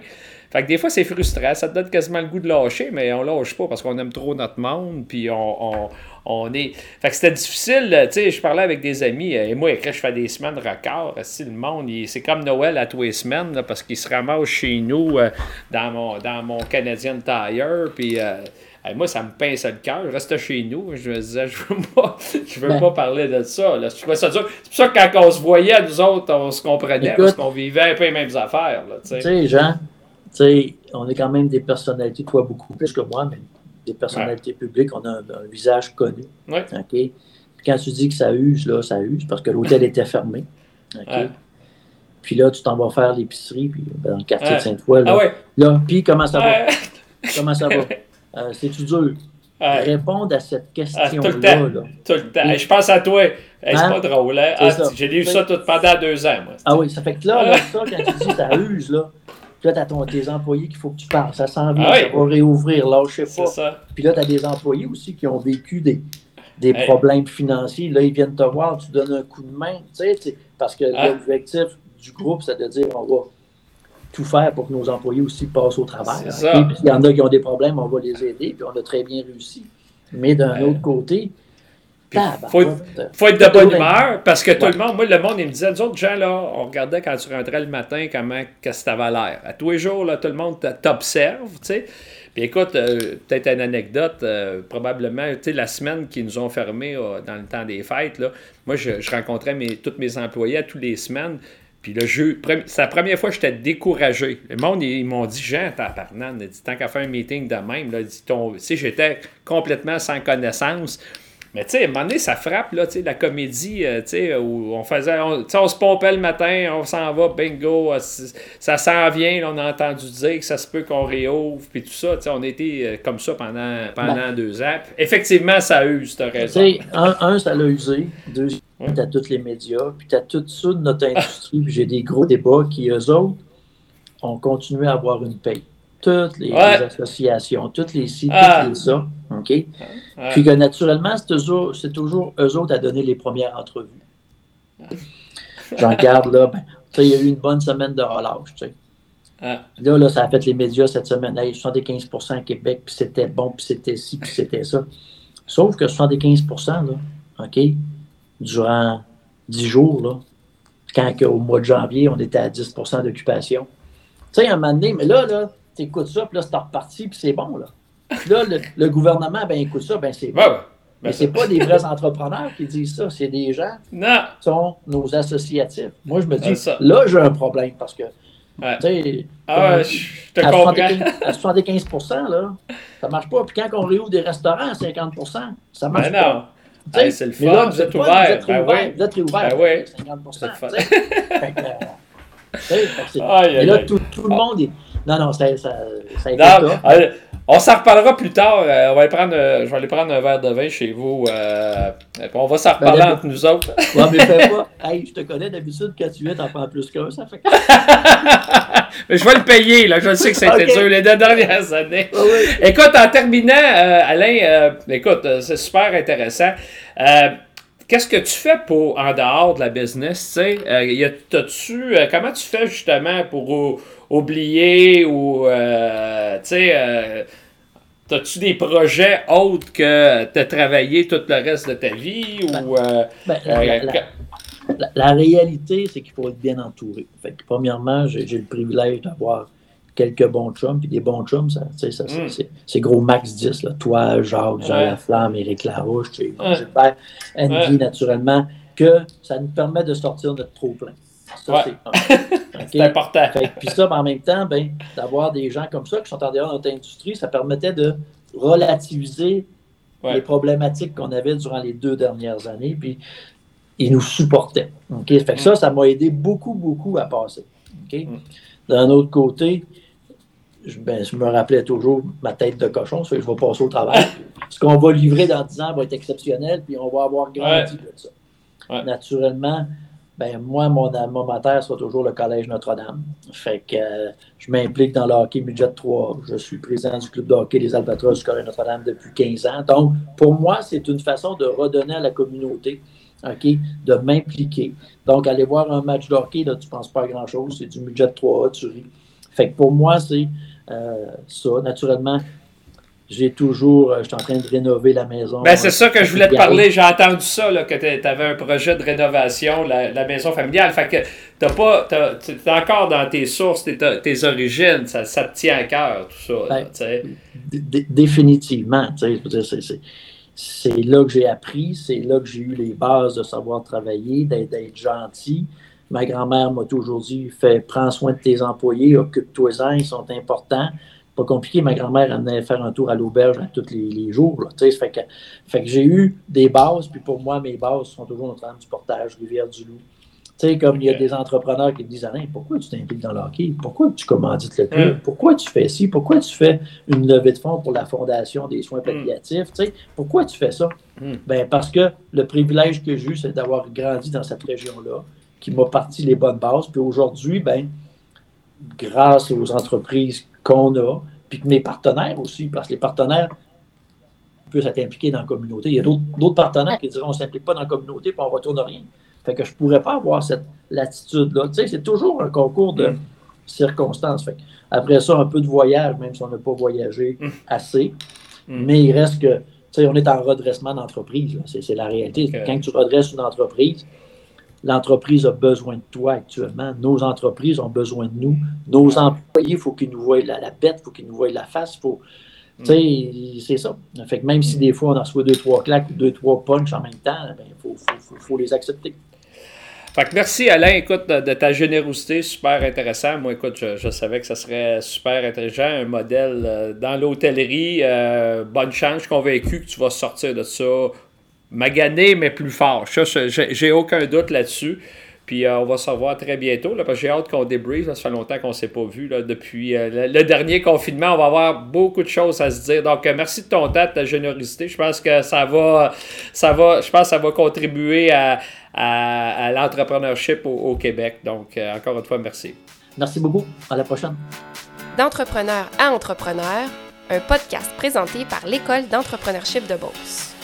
Fait que des fois, c'est frustrant. Ça te donne quasiment le goût de lâcher, mais on lâche pas parce qu'on aime trop notre monde. Puis on, est. Fait que c'était difficile. Tu sais, je parlais avec des amis. Et moi, quand je fais des semaines records, si le monde, c'est comme Noël à tous les semaines parce qu'il se ramasse chez nous euh, dans, mon, dans mon Canadian Tire. Puis. Euh, moi, ça me pince le cœur. Je reste chez nous. Je me disais, je veux pas, je veux ben. pas parler de ça. C'est pour ça que quand on se voyait, nous autres, on se comprenait parce qu'on vivait un peu les mêmes affaires. Tu sais, Jean, sais, on est quand même des personnalités, toi beaucoup plus que moi, mais des personnalités publiques. On a un, visage connu. Ouais. OK? quand tu dis que ça use, là, ça use parce que l'hôtel était fermé. Puis là, tu t'en vas faire l'épicerie, puis ben, dans le quartier de Sainte-Foy. Là, ah là puis comment ça va? [LAUGHS] Comment ça va? [LAUGHS] Euh, C'est-tu dur? Répondre à cette question-là. tout le temps. Tout le temps. je pense à toi. c'est hein? pas drôle. Hein? Ah, J'ai lu ça tout, pendant deux ans. Moi. Ah oui, ça fait que là, là ça, quand tu dis ça use, là, puis là, tu as tes employés qu'il faut que tu parles. Ça s'en vient, ah ça va réouvrir, sais pas. Ça. Puis là, tu as des employés aussi qui ont vécu des, des problèmes financiers. Là, ils viennent te voir, tu donnes un coup de main. Tu sais, parce que l'objectif du groupe, c'est de dire on va tout faire pour que nos employés aussi passent au travail. il y en a qui ont des problèmes, on va les aider, puis on a très bien réussi. Mais d'un autre côté, faut, faut, être de bonne humeur parce que tout le monde, moi, le monde, il me disait, nous autres gens, là, on regardait quand tu rentrais le matin, comment, qu'est-ce que ça avait l'air. À tous les jours, là, tout le monde t'observe, tu sais. Puis écoute, euh, peut-être une anecdote, euh, probablement, tu sais, la semaine qu'ils nous ont fermé euh, dans le temps des fêtes, là, moi, je, rencontrais mes, tous mes employés à toutes les semaines. Puis le jeu, c'est la première fois que j'étais découragé. Le monde, ils, m'ont dit, Jean, t'as dit, tant qu'à faire un meeting de même, là, dit, ton, j'étais complètement sans connaissance. Mais tu sais, à un moment donné, ça frappe, là, tu sais, la comédie, euh, tu sais, où on faisait, on, on se pompait le matin, on s'en va, bingo, euh, ça s'en vient, on a entendu dire que ça se peut qu'on réouvre, puis tout ça, tu sais, on était euh, comme ça pendant, pendant ben. deux ans. Effectivement, ça use, t'as raison. Tu sais, un, un, ça l'a usé, deux, t'as tous les médias, puis t'as tout ça de notre industrie, puis j'ai des gros débats qui, eux autres, ont continué à avoir une paye toutes les, associations, toutes les sites, ah. tout ça. OK? Puis que naturellement, c'est toujours, toujours eux autres à donner les premières entrevues. J'en garde là, ben, il y a eu une bonne semaine de relâche. Tu sais. Là, là, ça a fait les médias cette semaine. Hey, 75% à Québec, puis c'était bon, puis c'était ci, puis c'était ça. Sauf que 75 là, OK, durant 10 jours, là, quand au mois de janvier, on était à 10% d'occupation. Tu sais, un moment donné, mais là, là, tu écoutes ça, puis là, c'est reparti, puis c'est bon, là. Puis là, le, gouvernement, ben écoute ça, ben c'est bon. Mais c'est pas des vrais [LAUGHS] entrepreneurs qui disent ça, c'est des gens non. qui sont nos associatifs. Moi, je me dis, là, j'ai un problème parce que, tu sais, ah je te à, 75, à 75 là, ça marche pas. Puis quand on réouvre des restaurants à 50% ça marche ben pas. Hey, c'est le fun, là, vous, êtes ouvert. Vous êtes ben ouvert. Vous êtes. Ben oui. 50 fait que, euh, et là, tout, tout le monde est. Non, non, ça, ça, ça a été non, on s'en reparlera plus tard. Euh, on va prendre, euh, je vais aller prendre un verre de vin chez vous. Euh, on va s'en reparler ben, entre nous autres. [LAUGHS] ouais, mais fais pas. [LAUGHS] Hey, je te connais d'habitude, quand tu viens, t'en prends plus qu'un. Ça fait [LAUGHS] mais je vais le payer. Là. Je sais que c'était dur les deux dernières années. Écoute, en terminant, Alain, écoute, c'est super intéressant. Qu'est-ce que tu fais pour en dehors de la business? tu comment tu fais justement pour oublier ou, euh, tu sais, euh, as-tu des projets autres que de travailler tout le reste de ta vie? ou, euh, ben, la, réalité, c'est qu'il faut être bien entouré. Fait premièrement, j'ai le privilège d'avoir quelques bons chums, puis des bons chums, ça, ça, mm. c'est gros max 10, là. toi, Jacques, Jean Laflamme, Éric Larouche, tu sais, Andy, naturellement, que ça nous permet de sortir notre trop-plein. Ça, [LAUGHS] c'est important. puis ça, en même temps, ben, d'avoir des gens comme ça qui sont en dehors de notre industrie, ça permettait de relativiser les problématiques qu'on avait durant les deux dernières années. Puis ils nous supportaient. Fait que ça, mm. ça m'a aidé beaucoup, beaucoup à passer. Mm. D'un autre côté, ben, je, me rappelais toujours ma tête de cochon, ça, je vais passer au travail. [LAUGHS] Ce qu'on va livrer dans 10 ans va être exceptionnel, puis on va avoir grandi de ça. Naturellement, ben, moi, mon terre sera toujours le Collège Notre-Dame. Fait que euh, je m'implique dans le hockey Midget 3. Je suis président du club de hockey des Albatros du Collège Notre-Dame depuis 15 ans. Donc, pour moi, c'est une façon de redonner à la communauté, OK, de m'impliquer. Donc, aller voir un match de hockey, là, tu ne penses pas à grand-chose. C'est du Midget 3A, tu ris. Fait que pour moi, c'est ça. Naturellement, j'ai toujours, je suis en train de rénover la maison. Ben, c'est ça que je voulais te parler. J'ai entendu ça, là, que tu avais un projet de rénovation, la, la maison familiale. Fait que t'as pas, tu es encore dans tes sources, tes, tes origines, ça, ça, te tient à cœur, tout ça. Ben, définitivement. C'est là que j'ai appris, c'est là que j'ai eu les bases de savoir travailler, d'être gentil. Ma grand-mère m'a toujours dit fais, prends soin de tes employés, occupe-toi-en, ils sont importants pas compliqué. Ma grand-mère venait faire un tour à l'auberge tous les, jours. Là, fait que, fait que j'ai eu des bases, puis pour moi, mes bases sont toujours Notre-Dame du Portage, Rivière-du-Loup. Tu sais, comme il y a des entrepreneurs qui me disent Alain, pourquoi tu t'impliques dans le hockey? Pourquoi tu commandites le club? Mm. Pourquoi tu fais ci? Pourquoi tu fais une levée de fonds pour la Fondation des soins mm. palliatifs? Pourquoi tu fais ça? Mm. ben, Parce que le privilège que j'ai eu, c'est d'avoir grandi dans cette région-là, qui m'a parti les bonnes bases. Puis aujourd'hui, ben, grâce aux entreprises qu'on a, puis que mes partenaires aussi, parce que les partenaires peuvent être impliqués dans la communauté. Il y a d'autres partenaires qui diront on ne s'implique pas dans la communauté, puis on ne retourne rien. Fait que je ne pourrais pas avoir cette latitude-là. Tu sais, c'est toujours un concours de circonstances. Fait après ça, un peu de voyage, même si on n'a pas voyagé mm. assez. Mm. Mais il reste que, tu sais, on est en redressement d'entreprise. C'est la réalité. Quand tu redresses une entreprise, L'entreprise a besoin de toi actuellement. Nos entreprises ont besoin de nous. Nos employés, il faut qu'ils nous voient la, bête, il faut qu'ils nous voient la face. Faut, mm. C'est ça. Fait que même si des fois on en reçoit deux, trois claques ou deux, trois punches en même temps, il ben, faut, les accepter. Fait que merci Alain, écoute, de, ta générosité, super intéressant. Moi, écoute, je, savais que ça serait super intelligent, un modèle euh, dans l'hôtellerie. Euh, bonne chance, je suis convaincu que tu vas sortir de ça magané, mais plus fort. J'ai aucun doute là-dessus. Puis euh, on va se revoir très bientôt. Là, parce que j'ai hâte qu'on débriefe. Ça fait longtemps qu'on ne s'est pas vu là, depuis euh, le, dernier confinement. On va avoir beaucoup de choses à se dire. Donc, euh, merci de ton temps, de ta générosité. Je pense que ça va, ça va, je pense ça va contribuer à, à, l'entrepreneurship au, au, Québec. Donc, encore une fois, merci. Merci beaucoup. À la prochaine. D'entrepreneur à entrepreneur, un podcast présenté par l'École d'entrepreneurship de Beauce.